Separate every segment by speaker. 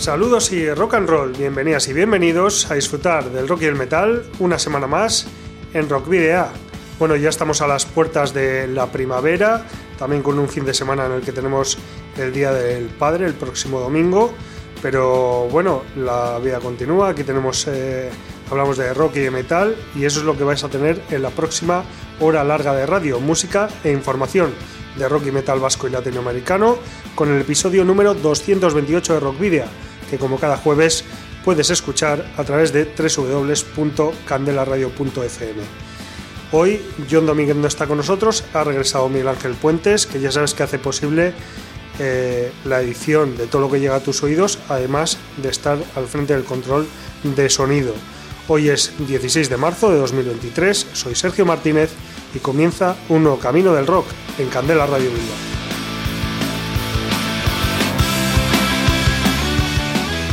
Speaker 1: Saludos y rock and roll, bienvenidas y bienvenidos a disfrutar del rock y el metal una semana más en Rock Video. Bueno, ya estamos a las puertas de la primavera, también con un fin de semana en el que tenemos el Día del Padre, el próximo domingo, pero bueno, la vida continúa, aquí tenemos, eh, hablamos de rock y de metal y eso es lo que vais a tener en la próxima hora larga de radio, música e información de rock y metal vasco y latinoamericano con el episodio número 228 de Rock Video que como cada jueves puedes escuchar a través de www.candelaradio.fm. Hoy John Domínguez no está con nosotros, ha regresado Miguel Ángel Puentes, que ya sabes que hace posible eh, la edición de todo lo que llega a tus oídos, además de estar al frente del control de sonido. Hoy es 16 de marzo de 2023, soy Sergio Martínez y comienza un nuevo camino del rock en Candela Radio Bilbao.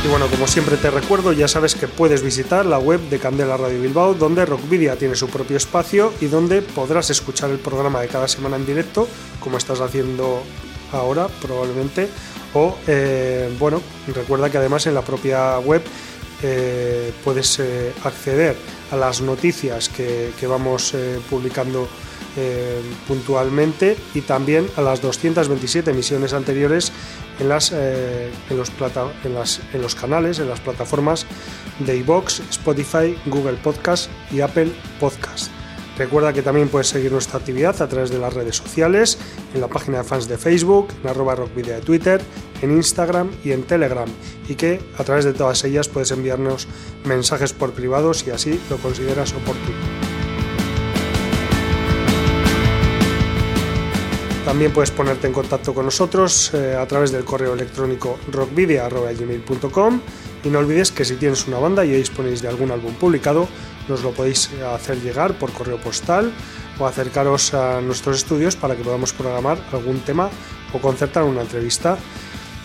Speaker 1: Y bueno, como siempre te recuerdo, ya sabes que puedes visitar la web de Candela Radio Bilbao, donde Rockvidia tiene su propio espacio y donde podrás escuchar el programa de cada semana en directo, como estás haciendo ahora probablemente. O, eh, bueno, recuerda que además en la propia web eh, puedes eh, acceder a las noticias que, vamos publicando puntualmente y también a las 227 emisiones anteriores en, las, eh, en, los en, las, en los canales, en las plataformas de iBox, Spotify, Google Podcast y Apple Podcast. Recuerda que también puedes seguir nuestra actividad a través de las redes sociales, en la página de fans de Facebook, en arroba rockvideo de Twitter, en Instagram y en Telegram, y que a través de todas ellas puedes enviarnos mensajes por privado si así lo consideras oportuno. También puedes ponerte en contacto con nosotros eh, a través del correo electrónico rockvidia.gmail.com y no olvides que si tienes una banda y disponéis de algún álbum publicado, nos lo podéis hacer llegar por correo postal o acercaros a nuestros estudios para que podamos programar algún tema o concertar una entrevista.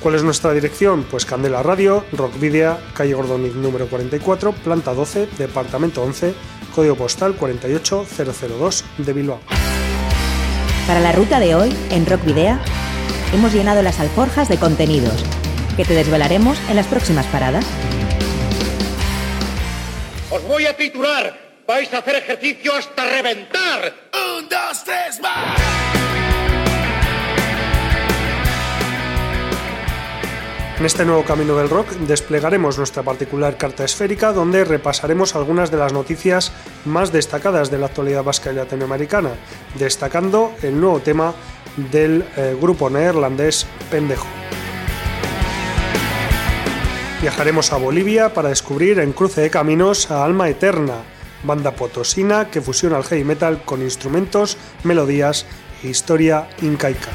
Speaker 1: ¿Cuál es nuestra dirección? Pues Candela Radio, Rockvidia, calle Gordonic número 44, planta 12, departamento 11, código postal 48002 de Bilbao.
Speaker 2: Para la ruta de hoy, en Rock Video, hemos llenado las alforjas de contenidos que te desvelaremos en las próximas paradas.
Speaker 3: Os voy a titular. Vais a hacer ejercicio hasta reventar. Un, dos, tres, más.
Speaker 1: En este nuevo camino del rock desplegaremos nuestra particular carta esférica donde repasaremos algunas de las noticias más destacadas de la actualidad vasca y latinoamericana, destacando el nuevo tema del eh, grupo neerlandés Pendejo. Viajaremos a Bolivia para descubrir en cruce de caminos a Alma Eterna, banda potosina que fusiona el heavy metal con instrumentos, melodías e historia incaica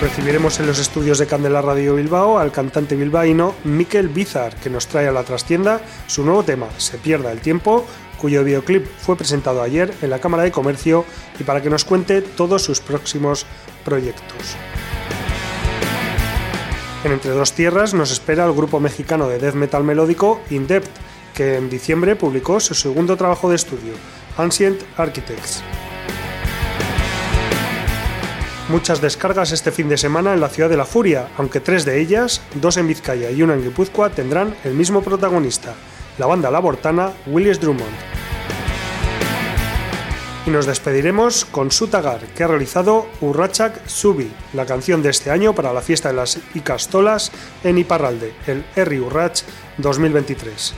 Speaker 1: recibiremos en los estudios de Candela Radio Bilbao al cantante bilbaíno Mikel Bizar, que nos trae a la trastienda su nuevo tema, Se pierda el tiempo, cuyo videoclip fue presentado ayer en la Cámara de Comercio y para que nos cuente todos sus próximos proyectos. En Entre Dos Tierras nos espera el grupo mexicano de death metal melódico Indept, que en diciembre publicó su segundo trabajo de estudio, Ancient Architects. Muchas descargas este fin de semana en la ciudad de La Furia, aunque tres de ellas, dos en Vizcaya y una en Guipúzcoa, tendrán el mismo protagonista, la banda labortana Willis Drummond. Y nos despediremos con Sutagar, que ha realizado Urrachak Subi, la canción de este año para la fiesta de las Icastolas en Iparralde, el Erri Urrach 2023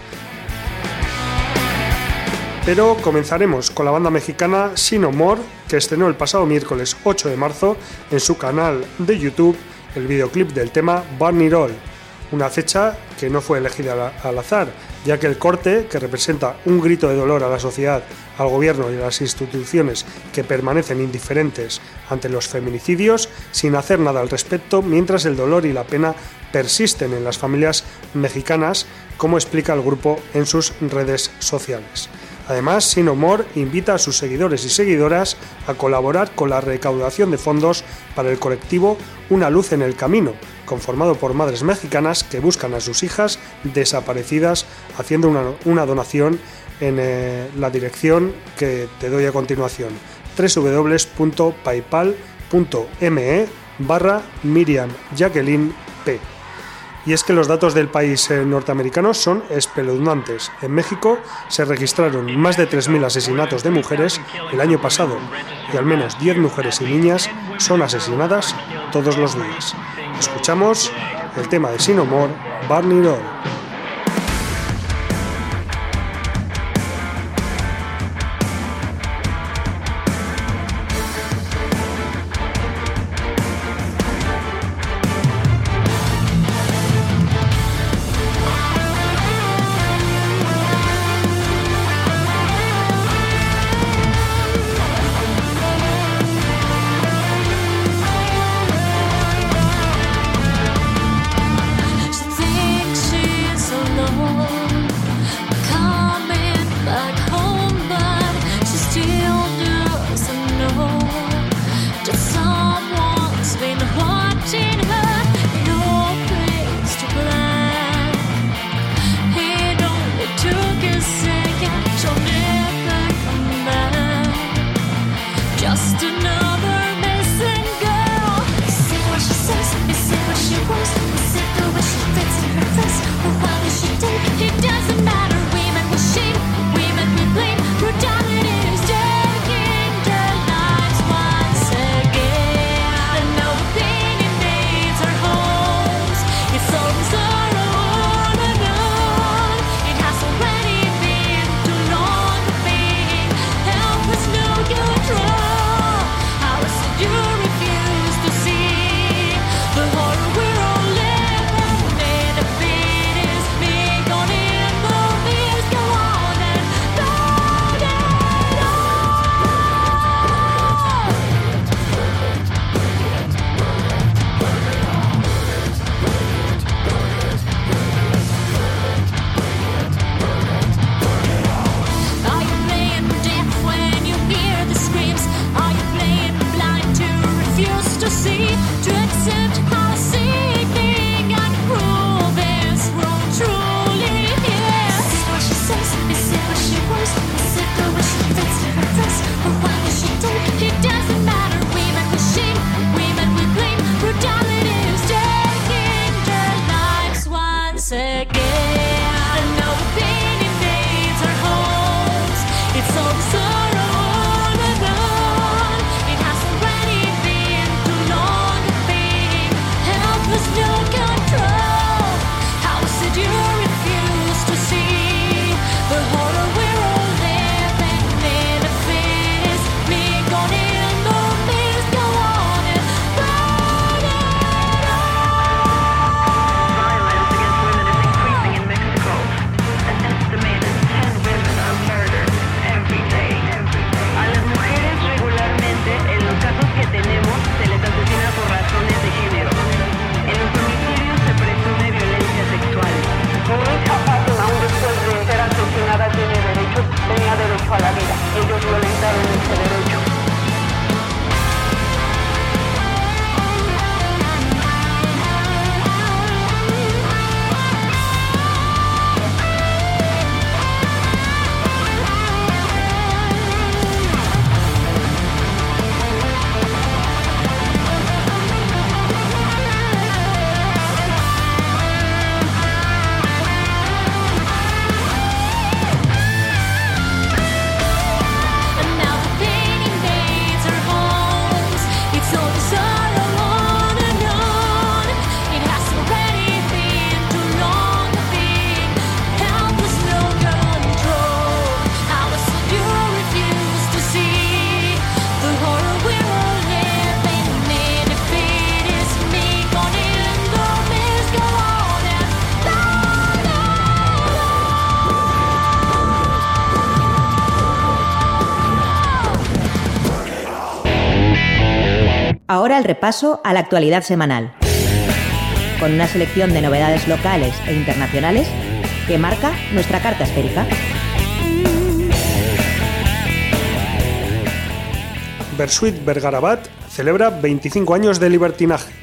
Speaker 1: pero comenzaremos con la banda mexicana Sino More, que estrenó el pasado miércoles 8 de marzo en su canal de YouTube el videoclip del tema Barney Roll, una fecha que no fue elegida al azar, ya que el corte, que representa un grito de dolor a la sociedad, al gobierno y a las instituciones que permanecen indiferentes ante los feminicidios, sin hacer nada al respecto, mientras el dolor y la pena persisten en las familias mexicanas, como explica el grupo en sus redes sociales. Además, Sin Humor invita a sus seguidores y seguidoras a colaborar con la recaudación de fondos para el colectivo Una Luz en el Camino, conformado por madres mexicanas que buscan a sus hijas desaparecidas haciendo una, donación en eh, la dirección que te doy a continuación www.paypal.me barra Miriam Jacqueline. Y es que los datos del país eh, norteamericano son espeluznantes. En México se registraron más de 3.000 asesinatos de mujeres el año pasado y al menos 10 mujeres y niñas son asesinadas todos los días. Escuchamos el tema de Sin Humor, Barney Roll.
Speaker 2: Ahora el repaso a la actualidad semanal, con una selección de novedades locales e internacionales que marca nuestra carta esférica.
Speaker 1: Bersuit Bergarabat celebra 25 años de libertinaje.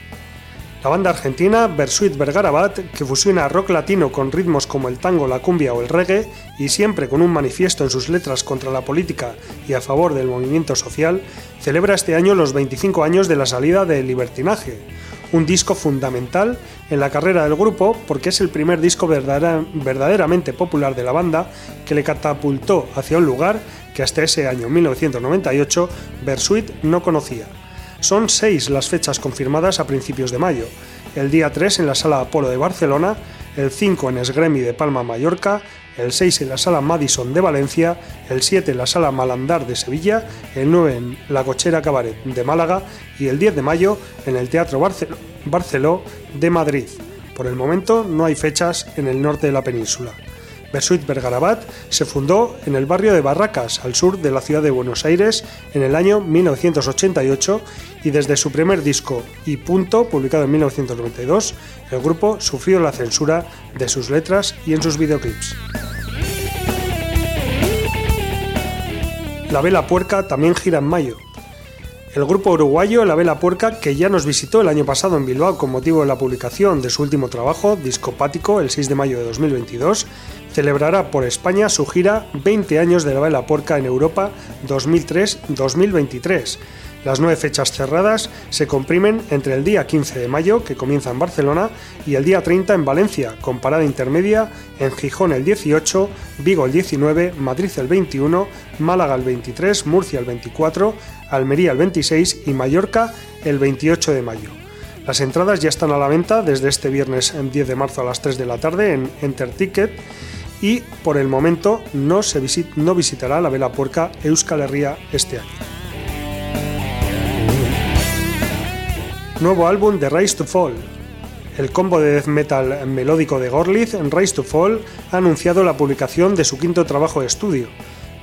Speaker 1: La banda argentina Bersuit Bergarabat, que fusiona rock latino con ritmos como el tango, la cumbia o el reggae, y siempre con un manifiesto en sus letras contra la política y a favor del movimiento social, celebra este año los 25 años de la salida de Libertinaje, un disco fundamental en la carrera del grupo porque es el primer disco verdaderamente popular de la banda que le catapultó hacia un lugar que hasta ese año 1998 Bersuit no conocía. Son seis las fechas confirmadas a principios de mayo. El día 3 en la Sala Apolo de Barcelona, el 5 en Esgremi de Palma, Mallorca, el 6 en la Sala Madison de Valencia, el 7 en la Sala Malandar de Sevilla, el 9 en la Cochera Cabaret de Málaga y el 10 de mayo en el Teatro Barceló de Madrid. Por el momento no hay fechas en el norte de la península. Bersuit Bergarabat se fundó en el barrio de Barracas, al sur de la ciudad de Buenos Aires, en el año 1988 y desde su primer disco y punto, publicado en 1992, el grupo sufrió la censura de sus letras y en sus videoclips. La Vela Puerca también gira en mayo. El grupo uruguayo La Vela Puerca, que ya nos visitó el año pasado en Bilbao con motivo de la publicación de su último trabajo, Discopático, el 6 de mayo de 2022, celebrará por España su gira 20 años de la Vela Porca en Europa 2003-2023. Las nueve fechas cerradas se comprimen entre el día 15 de mayo, que comienza en Barcelona, y el día 30 en Valencia, con parada intermedia en Gijón el 18, Vigo el 19, Madrid el 21, Málaga el 23, Murcia el 24, Almería el 26 y Mallorca el 28 de mayo. Las entradas ya están a la venta desde este viernes 10 de marzo a las 3 de la tarde en Enterticket y por el momento no, se visitará la Vela Puerca Euskal Herria este año. Nuevo álbum de Rise to Fall. El combo de death metal melódico de Gorlitz, Rise to Fall, ha anunciado la publicación de su quinto trabajo de estudio.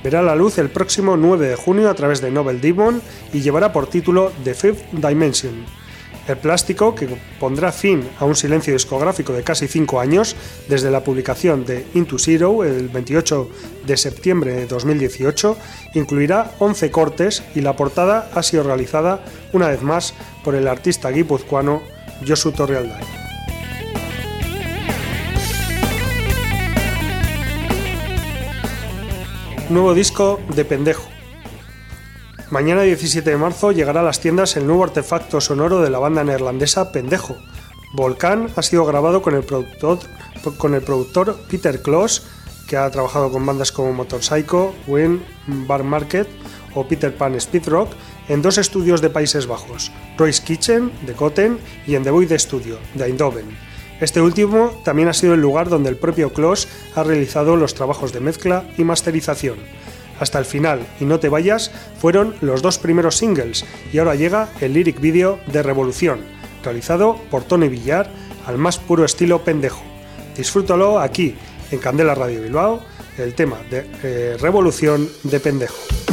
Speaker 1: Verá la luz el próximo 9 de junio a través de Novel Demon y llevará por título The Fifth Dimension. El plástico, que pondrá fin a un silencio discográfico de casi cinco años desde la publicación de Into Zero el 28 de septiembre de 2018, incluirá 11 cortes y la portada ha sido realizada una vez más por el artista guipuzcoano Josu Torrealday. Nuevo disco de Pendejo. Mañana 17 de marzo llegará a las tiendas el nuevo artefacto sonoro de la banda neerlandesa Pendejo. Volcán ha sido grabado con el productor, productor Peter Kloss, que ha trabajado con bandas como Motorpsycho, Win, Bar Market o Peter Pan Speed Rock, en dos estudios de Países Bajos, Royce Kitchen de Kotten y en The Void Studio de Eindhoven. Este último también ha sido el lugar donde el propio Kloss ha realizado los trabajos de mezcla y masterización hasta el final y No te vayas fueron los dos primeros singles y ahora llega el lyric video de Revolución, realizado por Tony Villar al más puro estilo pendejo. Disfrútalo aquí en Candela Radio Bilbao, el tema de eh, Revolución de pendejo.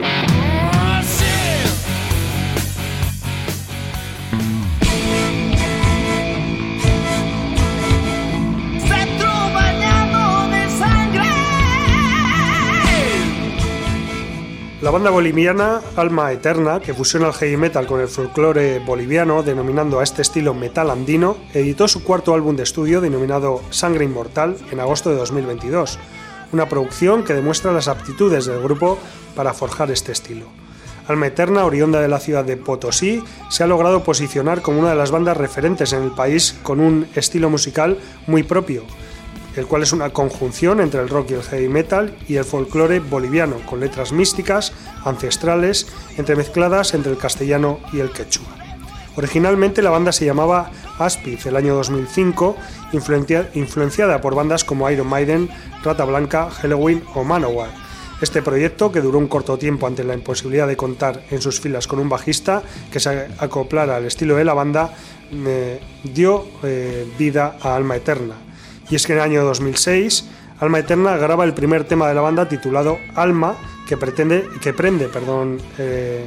Speaker 1: La banda boliviana Alma Eterna, que fusiona el heavy metal con el folclore boliviano, denominando a este estilo metal andino, editó su cuarto álbum de estudio denominado Sangre Inmortal en agosto de 2022, una producción que demuestra las aptitudes del grupo para forjar este estilo. Alma Eterna, oriunda de la ciudad de Potosí, se ha logrado posicionar como una de las bandas referentes en el país con un estilo musical muy propio, el cual es una conjunción entre el rock y el heavy metal y el folclore boliviano, con letras místicas, ancestrales, entremezcladas entre el castellano y el quechua. Originalmente la banda se llamaba Aspiz el año 2005, influenciada por bandas como Iron Maiden, Rata Blanca, Halloween o Manowar. Este proyecto, que duró un corto tiempo ante la imposibilidad de contar en sus filas con un bajista que se acoplara al estilo de la banda, dio eh, vida a Alma Eterna, y es que en el año 2006 Alma Eterna graba el primer tema de la banda titulado Alma, que, pretende, que prende, perdón, eh,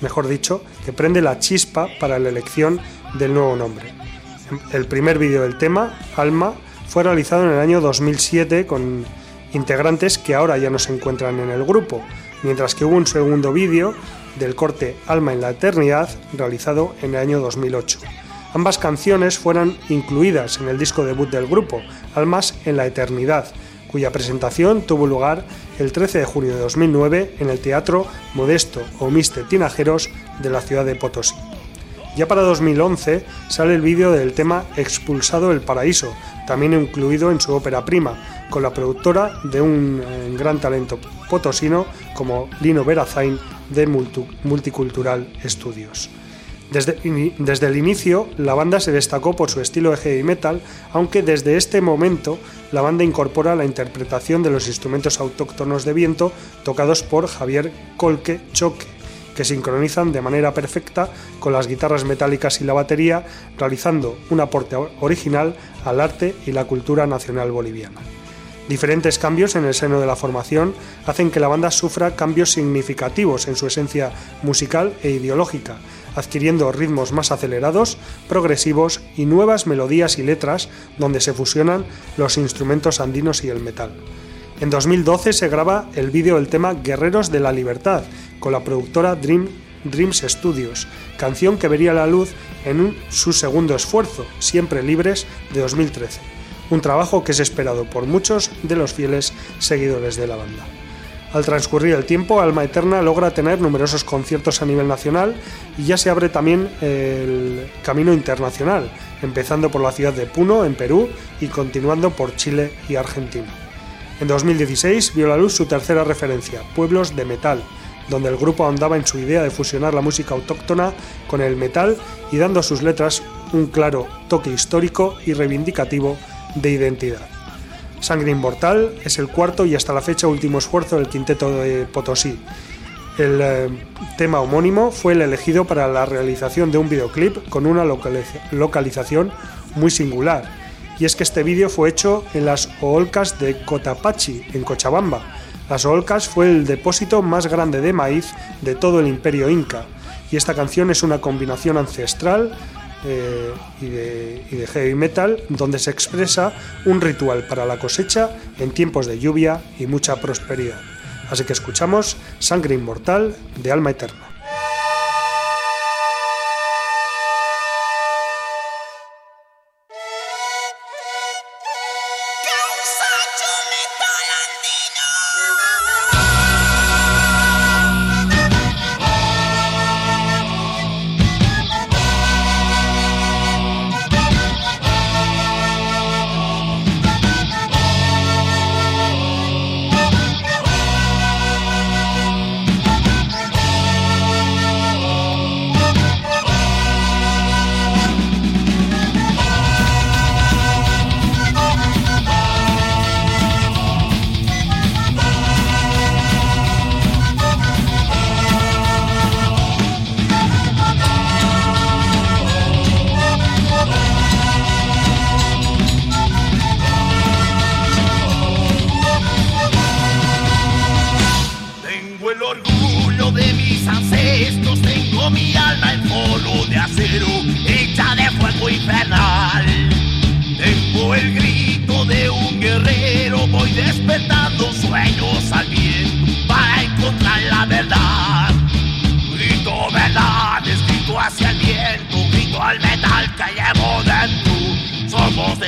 Speaker 1: mejor dicho, que prende la chispa para la elección del nuevo nombre. El primer vídeo del tema, Alma, fue realizado en el año 2007 con integrantes que ahora ya no se encuentran en el grupo, mientras que hubo un segundo vídeo del corte Alma en la Eternidad realizado en el año 2008. Ambas canciones fueron incluidas en el disco debut del grupo, Almas en la Eternidad, cuya presentación tuvo lugar el 13 de junio de 2009 en el Teatro Modesto Omiste Tinajeros de la ciudad de Potosí. Ya para 2011 sale el vídeo del tema Expulsado el Paraíso, también incluido en su ópera prima, con la productora de un eh, gran talento potosino como Lino Verazain de Multicultural Studios. Desde, el inicio, la banda se destacó por su estilo de heavy metal, aunque desde este momento la banda incorpora la interpretación de los instrumentos autóctonos de viento tocados por Javier Colque Choque, que sincronizan de manera perfecta con las guitarras metálicas y la batería, realizando un aporte original al arte y la cultura nacional boliviana. Diferentes cambios en el seno de la formación hacen que la banda sufra cambios significativos en su esencia musical e ideológica, adquiriendo ritmos más acelerados, progresivos y nuevas melodías y letras donde se fusionan los instrumentos andinos y el metal. En 2012 se graba el vídeo del tema Guerreros de la Libertad con la productora Dream, Dreams Studios, canción que vería la luz en su segundo esfuerzo, Siempre Libres, de 2013. Un trabajo que es esperado por muchos de los fieles seguidores de la banda. Al transcurrir el tiempo, Alma Eterna logra tener numerosos conciertos a nivel nacional y ya se abre también el camino internacional, empezando por la ciudad de Puno, en Perú, y continuando por Chile y Argentina. En 2016 vio la luz su tercera referencia, Pueblos de Metal, donde el grupo andaba en su idea de fusionar la música autóctona con el metal y dando a sus letras un claro toque histórico y reivindicativo de identidad. Sangre Inmortal es el cuarto y hasta la fecha último esfuerzo del quinteto de Potosí. El eh, tema homónimo fue el elegido para la realización de un videoclip con una localización muy singular. Y es que este vídeo fue hecho en las Oolcas de Cotapachi, en Cochabamba. Las Oolcas fue el depósito más grande de maíz de todo el imperio inca. Y esta canción es una combinación ancestral eh, y, de, y de heavy metal, donde se expresa un ritual para la cosecha en tiempos de lluvia y mucha prosperidad. Así que escuchamos Sangre Inmortal de Alma Eterna.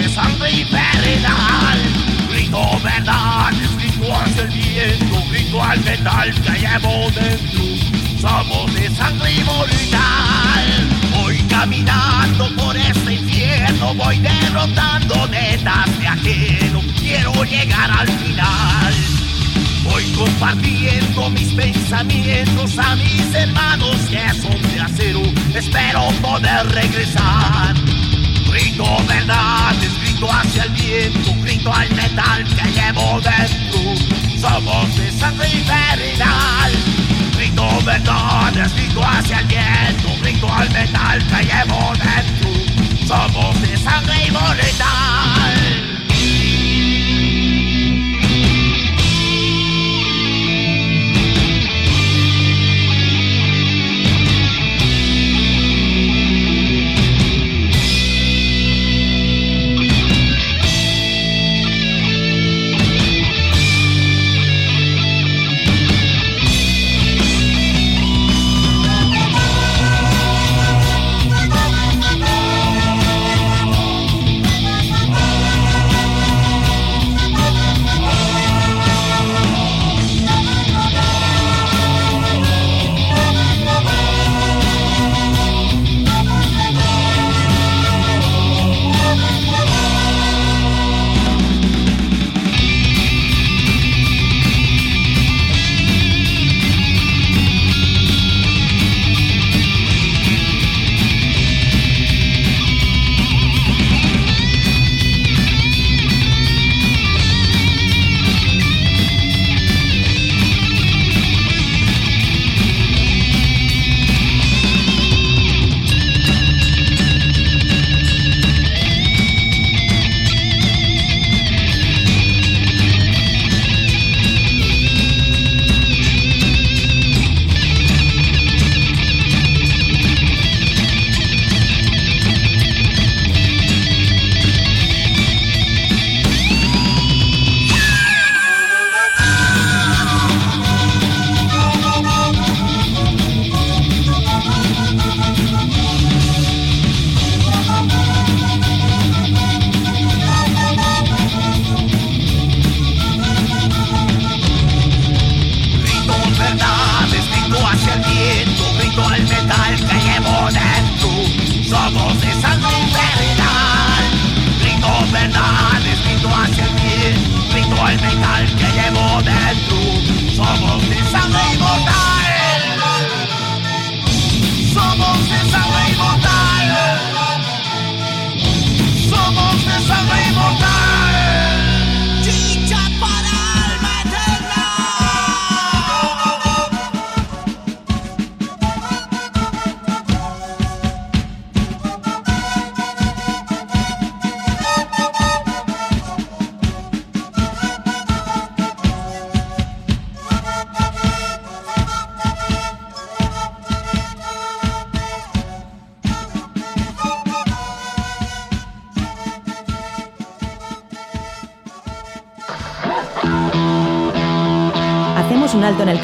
Speaker 4: De sangre infernal. Grito verdad, grito hacia el viento, grito al metal que llevo dentro. Somos de sangre mortal. Voy caminando por este infierno, voy derrotando netas de ajeno. Quiero llegar al final. Voy compartiendo mis pensamientos a mis hermanos que son de acero. Espero poder regresar. Grito verdades, grito hacia el viento, grito al metal que llevo dentro. Somos de sangre infernal. Grito verdades, grito hacia el viento, grito al metal que llevo dentro. Somos de sangre inmortal.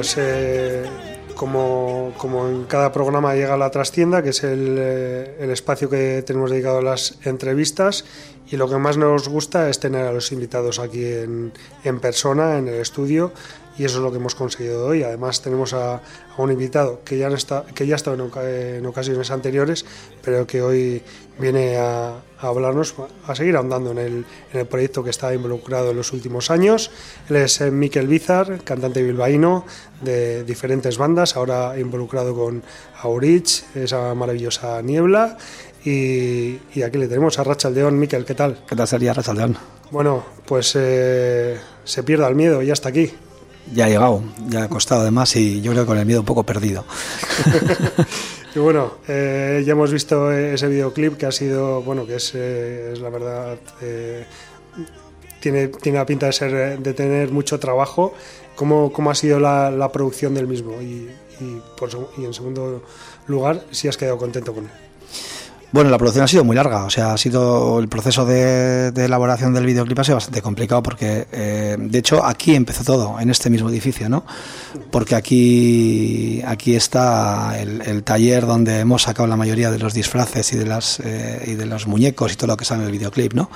Speaker 1: Pues eh, como, en cada programa llega la trastienda, que es eh, el, espacio que tenemos dedicado a las entrevistas, y lo que más nos gusta es tener a los invitados aquí en, persona, en el estudio, y eso es lo que hemos conseguido hoy. Además tenemos a, un invitado que ya, está, que ya ha estado en, ocasiones anteriores, pero que hoy viene a, hablarnos, a seguir andando en el, en el, proyecto que está involucrado en los últimos años. Él es eh, Miquel Bizar, cantante bilbaíno de diferentes bandas, ahora involucrado con Aurich, esa maravillosa niebla. Y, aquí le tenemos a Rachaldeón. Miquel, ¿qué tal?
Speaker 5: ¿Qué tal sería Rachaldeón?
Speaker 1: Bueno, pues eh, se pierda el miedo, ya está aquí.
Speaker 5: Ya ha llegado, ya ha costado además y yo creo que con el miedo un poco perdido.
Speaker 1: y bueno, eh, ya hemos visto ese videoclip que ha sido, bueno, que es, eh, la verdad, tiene, tiene la pinta de, ser, de tener mucho trabajo. ¿Cómo, cómo ha sido la, producción del mismo? Y, y, por, y en segundo lugar, si has quedado contento con él.
Speaker 5: Bueno, la producción ha sido muy larga, o sea, ha sido el proceso de, elaboración del videoclip ha sido bastante complicado porque, eh, de hecho, aquí empezó todo, en este mismo edificio, ¿no? Porque aquí, aquí está el, taller donde hemos sacado la mayoría de los disfraces y de, las, eh, y de los muñecos y todo lo que sale en el videoclip, ¿no?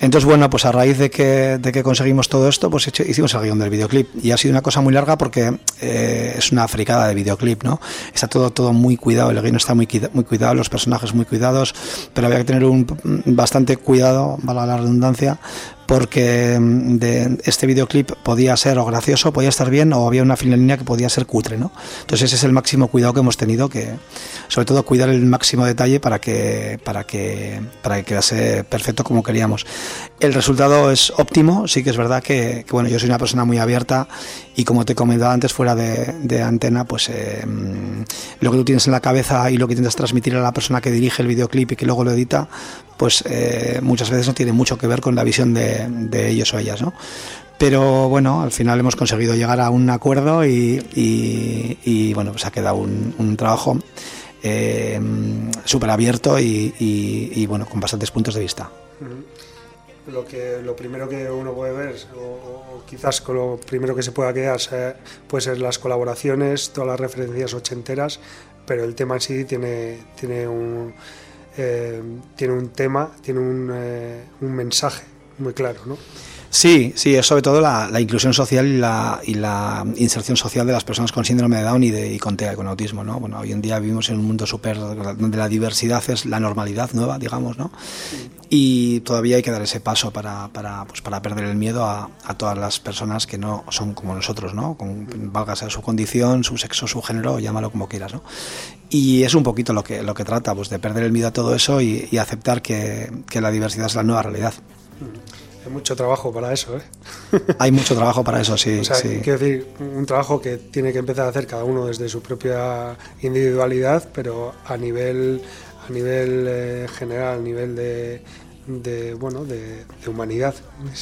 Speaker 5: Entonces, bueno, pues a raíz de que, de que conseguimos todo esto, pues hicimos el guion del videoclip y ha sido una cosa muy larga porque eh, es una fricada de videoclip, ¿no? Está todo, todo muy cuidado, el guion está muy, muy cuidado, los personajes muy cuidados pero había que tener un bastante cuidado, valga la redundancia, porque mm, de este videoclip podía ser o gracioso, podía estar bien, o había una línea que podía ser cutre, ¿no? Entonces ese es el máximo cuidado que hemos tenido, que sobre todo cuidar el máximo detalle para que para que para que quedase perfecto como queríamos. El resultado es óptimo, sí que es verdad que, bueno, yo soy una persona muy abierta y como te he comentado antes fuera de, antena, pues eh, mm, lo que tú tienes en la cabeza y lo que intentas transmitir a la persona que dirige el videoclip y que luego lo edita, pues eh, muchas veces no tiene mucho que ver con la visión de, ellos o ellas, ¿no? Pero bueno, al final hemos conseguido llegar a un acuerdo y, bueno, pues ha quedado un, trabajo eh, súper abierto y, bueno, con bastantes puntos de vista.
Speaker 1: Lo, que, lo primero que uno puede ver, o, quizás con lo primero que se pueda quedar, puede ser las colaboraciones, todas las referencias ochenteras, pero el tema en sí tiene, tiene un eh, tiene un tema, tiene un, eh, un, mensaje muy claro, ¿no?
Speaker 5: Sí, sí, es sobre todo la, inclusión social y la, y la, inserción social de las personas con síndrome de Down y, de, y con autismo, ¿no? Bueno, hoy en día vivimos en un mundo súper donde la diversidad es la normalidad nueva, digamos, ¿no? Y todavía hay que dar ese paso para, para, pues perder el miedo a, a, todas las personas que no son como nosotros, ¿no? Con, valga sea su condición, su sexo, su género, llámalo como quieras, ¿no? Y es un poquito lo que, lo que trata, pues de perder el miedo a todo eso y, aceptar que, que, la diversidad es la nueva realidad.
Speaker 1: Hay mucho trabajo para eso, ¿eh?
Speaker 5: Hay mucho trabajo para eso, sí.
Speaker 1: O sea, quiero decir, un trabajo que tiene que empezar a hacer cada uno desde su propia individualidad, pero a nivel, a nivel eh, general, a nivel de, de bueno, de, de humanidad,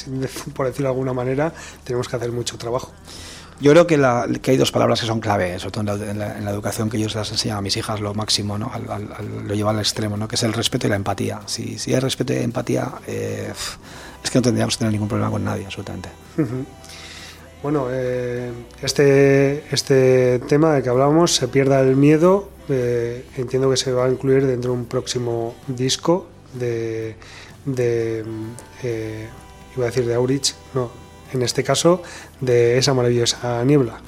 Speaker 1: por decirlo de alguna manera, tenemos que hacer mucho trabajo.
Speaker 5: Yo creo que, la, que, hay dos palabras que son clave, sobre todo en la, en la, educación que yo les enseño a mis hijas, lo máximo, ¿no? lo llevo al extremo, ¿no? que es el respeto y la empatía. Si, si hay respeto y empatía, eh, es que no tendríamos que tener ningún problema con nadie, absolutamente.
Speaker 1: Bueno, eh, este, este tema de que hablábamos, Se pierda el miedo, eh, entiendo que se va a incluir dentro de un próximo disco de, de iba a decir de Aurich, no, en este caso, de esa maravillosa niebla.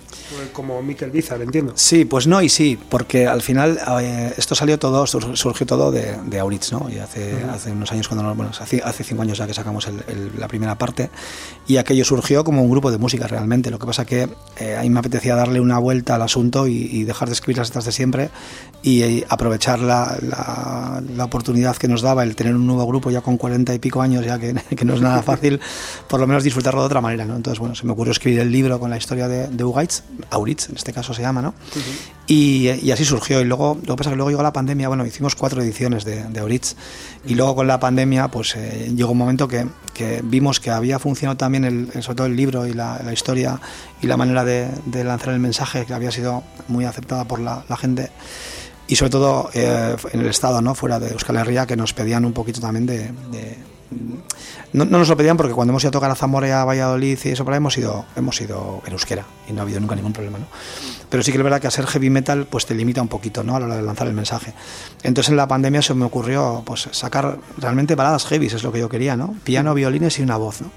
Speaker 1: Como Miquel Bizar, entiendo.
Speaker 5: Sí, pues no y sí, porque al final eh, esto salió todo, surgió todo de, de Auritz, ¿no? Y hace, hace unos años, cuando bueno, hace, hace, cinco años ya que sacamos la primera parte, y aquello surgió como un grupo de música realmente. Lo que pasa que eh, a mí me apetecía darle una vuelta al asunto y, dejar de escribir las letras de siempre y eh, aprovechar la, la, oportunidad que nos daba el tener un nuevo grupo ya con cuarenta y pico años, ya que, que, no es nada fácil, por lo menos disfrutarlo de otra manera, ¿no? Entonces, bueno, se me ocurrió escribir el libro con la historia de, de Ugaitz, Auritz en este caso se llama, ¿no? y, así surgió. Y luego, lo que pasa es que luego llegó la pandemia, bueno, hicimos cuatro ediciones de, de Auritz. Y luego con la pandemia, pues eh, llegó un momento que, vimos que había funcionado también, el, sobre todo el libro y la, historia y la manera de, lanzar el mensaje, que había sido muy aceptada por la, gente y sobre todo eh, en el estado, ¿no? fuera de Euskal Herria, que nos pedían un poquito también de, no, nos lo pedían porque cuando hemos ido a tocar a Zamora, a Valladolid y eso, para hemos ido, hemos ido en euskera y no ha habido nunca ningún problema. ¿no? Pero sí que es verdad que hacer heavy metal pues te limita un poquito ¿no? a la hora de lanzar el mensaje. Entonces en la pandemia se me ocurrió pues sacar realmente baladas heavy, es lo que yo quería, ¿no? piano, violines y una voz. ¿no?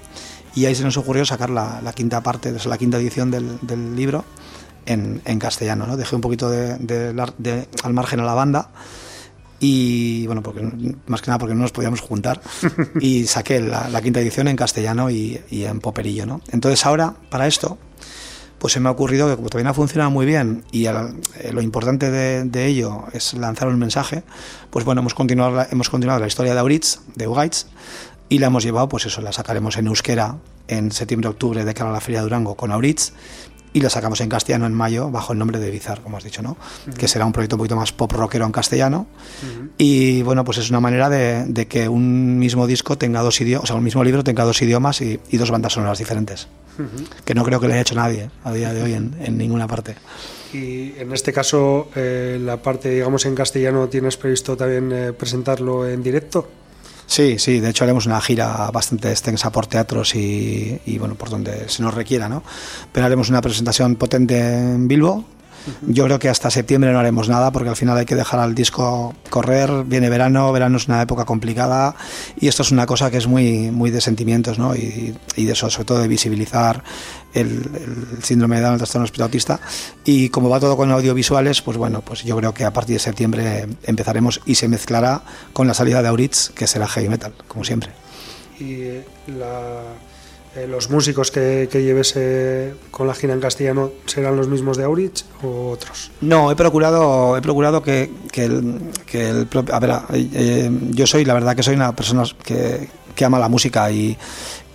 Speaker 5: Y ahí se nos ocurrió sacar la, quinta parte, la quinta edición del, del libro en, en, castellano. ¿no? Dejé un poquito de, de, al margen a la banda y bueno, porque, más que nada porque no nos podíamos juntar y saqué la, quinta edición en castellano y, y, en poperillo. ¿no? Entonces ahora, para esto, pues se me ha ocurrido que como todavía no funciona muy bien y eh, lo importante de, ello es lanzar un mensaje, pues bueno, hemos continuado la, hemos continuado la historia de Auritz, de Ugaitz, y la hemos llevado, pues eso, la sacaremos en euskera en septiembre-octubre de cara a la Feria de Durango con Auritz y la sacamos en castellano en mayo bajo el nombre de Bizar, como has dicho, ¿no? Que será un proyecto un poquito más pop rockero en castellano. Y bueno, pues es una manera de, que un mismo disco tenga dos idiomas, o sea, un mismo libro tenga dos idiomas y, dos bandas sonoras diferentes. Que no creo que le haya hecho nadie a día de hoy en, ninguna parte.
Speaker 1: Y en este caso, eh, la parte, digamos, en castellano, ¿tienes previsto también eh, presentarlo en directo?
Speaker 5: Sí, sí, de hecho haremos una gira bastante extensa por teatros y, bueno, por donde se nos requiera, ¿no? Pero haremos una presentación potente en Bilbo, yo creo que hasta septiembre no haremos nada porque al final hay que dejar al disco correr. Viene verano, verano es una época complicada y esto es una cosa que es muy, muy de sentimientos ¿no? y, de eso, sobre todo de visibilizar el, síndrome de Down, el trastorno autista. Y como va todo con audiovisuales, pues bueno, pues yo creo que a partir de septiembre empezaremos y se mezclará con la salida de Auritz, que será heavy metal, como siempre.
Speaker 1: Y la eh, ¿Los músicos que, lleves eh, con la gira en castellano serán los mismos de Aurich o otros?
Speaker 5: No, he procurado, he procurado que, el, que el A ver, eh, yo soy, la verdad que soy una persona que, que ama la música y,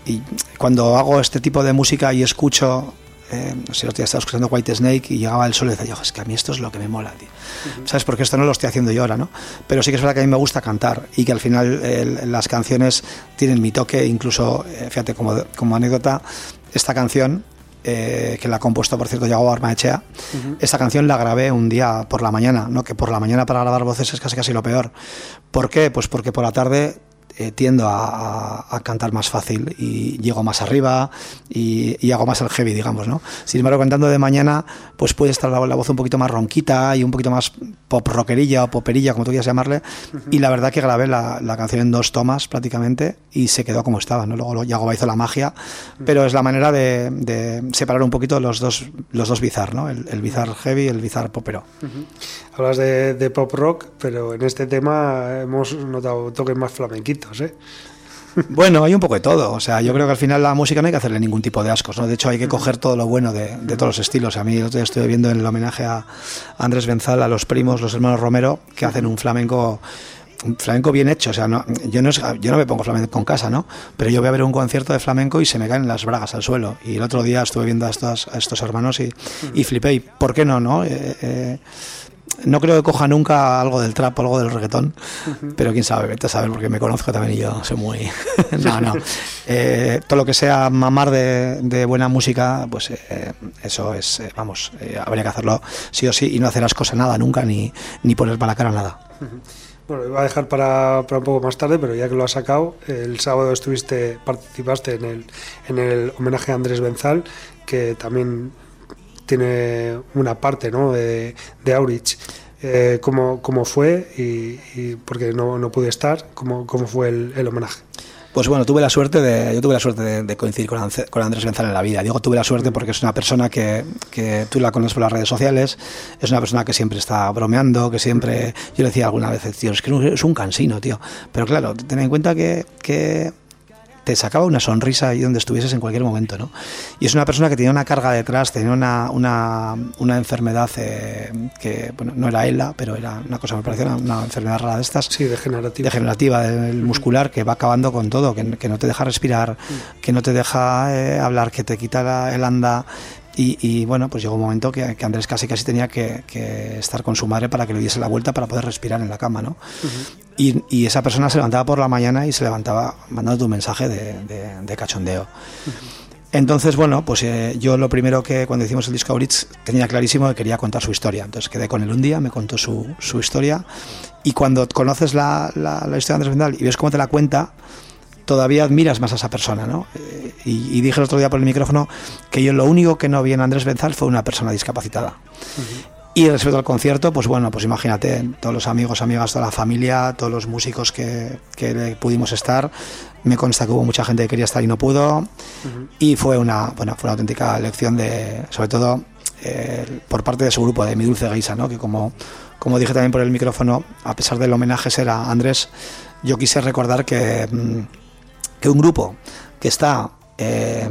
Speaker 5: y cuando hago este tipo de música y escucho eh, no sé, los estaba escuchando White Snake y llegaba el sol y decía, es que a mí esto es lo que me mola, tío. ¿Sabes? Porque esto no lo estoy haciendo yo ahora, ¿no? Pero sí que es verdad que a mí me gusta cantar y que al final las canciones tienen mi toque, incluso, eh, fíjate, como, como anécdota, esta canción eh, que la ha compuesto, por cierto, Yago Armaechea. Esta canción la grabé un día por la mañana, ¿no? que por la mañana para grabar voces es casi casi lo peor. ¿Por qué? Pues porque por la tarde eh, tiendo a, cantar más fácil y llego más arriba y, hago más el heavy, digamos, ¿no? Sin embargo, cantando de mañana, pues puede estar la, voz un poquito más ronquita y un poquito más pop rockerilla o poperilla, como tú quieras llamarle. Y la verdad que grabé la, canción en dos tomas prácticamente y se quedó como estaba, ¿no? Luego Yago hizo la magia, pero es la manera de, separar un poquito los dos, los dos bizar, ¿no? El, el bizar heavy y el bizar popero.
Speaker 1: Hablas de, pop rock, pero en este tema hemos notado toques más flamenquitos, ¿eh?
Speaker 5: Bueno, hay un poco de todo. O sea, yo creo que al final la música no hay que hacerle ningún tipo de ascos, ¿no? De hecho, hay que coger todo lo bueno de, todos los estilos. A mí el otro día estoy viendo en el homenaje a Andrés Benzal, a los primos, los hermanos Romero, que hacen un flamenco un flamenco bien hecho, o sea, no, yo, no, yo no me pongo flamenco con casa, ¿no? Pero yo voy a ver un concierto de flamenco y se me caen las bragas al suelo. Y el otro día estuve viendo a estos, a estos hermanos y, y flipé. ¿Por qué no, no? Eh, eh, no creo que coja nunca algo del trap o algo del reggaetón, pero quién sabe, vete a saber porque me conozco también y yo soy muy... no, no. Eh, todo lo que sea mamar de, buena música, pues eh, eso es, eh, vamos, habría que hacerlo sí o sí y no hacer las cosas nada nunca ni, ni poner para la cara nada.
Speaker 1: Bueno, iba a dejar para, para, un poco más tarde, pero ya que lo has sacado, el sábado estuviste, participaste en el, en el homenaje a Andrés Benzal, que también tiene una parte ¿no? de, de Aurich. Eh, ¿cómo, ¿cómo, fue? Y, porque no, no, pude estar, ¿cómo, cómo fue el, el, homenaje?
Speaker 5: Pues bueno, tuve la suerte de, yo tuve la suerte de, coincidir con, con, Andrés Benzal en la vida. Digo tuve la suerte porque es una persona que, que, tú la conoces por las redes sociales, es una persona que siempre está bromeando, que siempre, yo le decía alguna vez, tío, es que es un cansino, tío. Pero claro, ten en cuenta que, que te sacaba una sonrisa ahí donde estuvieses en cualquier momento, ¿no? Y es una persona que tenía una carga detrás, tenía una, una, una enfermedad eh, que, bueno, no era ELA, pero era una cosa, me parecía una, enfermedad rara de estas.
Speaker 1: Sí, degenerativa.
Speaker 5: Degenerativa del muscular que va acabando con todo, que, que no te deja respirar, que no te deja eh, hablar, que te quita el anda, y, bueno, pues llegó un momento que, Andrés casi casi tenía que, estar con su madre para que le diese la vuelta para poder respirar en la cama, ¿no? y, esa persona se levantaba por la mañana y se levantaba mandando un mensaje de, cachondeo. Entonces, bueno, pues eh, yo lo primero que cuando hicimos el disco Auritz tenía clarísimo que quería contar su historia. Entonces quedé con él un día, me contó su, su historia y cuando conoces la, la, la historia de Andrés Vendal y ves cómo te la cuenta, todavía admiras más a esa persona, ¿no? Eh, y, dije el otro día por el micrófono que yo lo único que no vi en Andrés Benzal fue una persona discapacitada. Y respecto al concierto, pues bueno, pues imagínate, todos los amigos, amigas, toda la familia, todos los músicos que, que pudimos estar, me consta que hubo mucha gente que quería estar y no pudo, y fue una, bueno, fue una auténtica lección de, sobre todo, eh, por parte de su grupo, de Mi Dulce Geisa, ¿no? que como, como dije también por el micrófono, a pesar del homenaje será Andrés, yo quise recordar que, mm, que un grupo que está eh,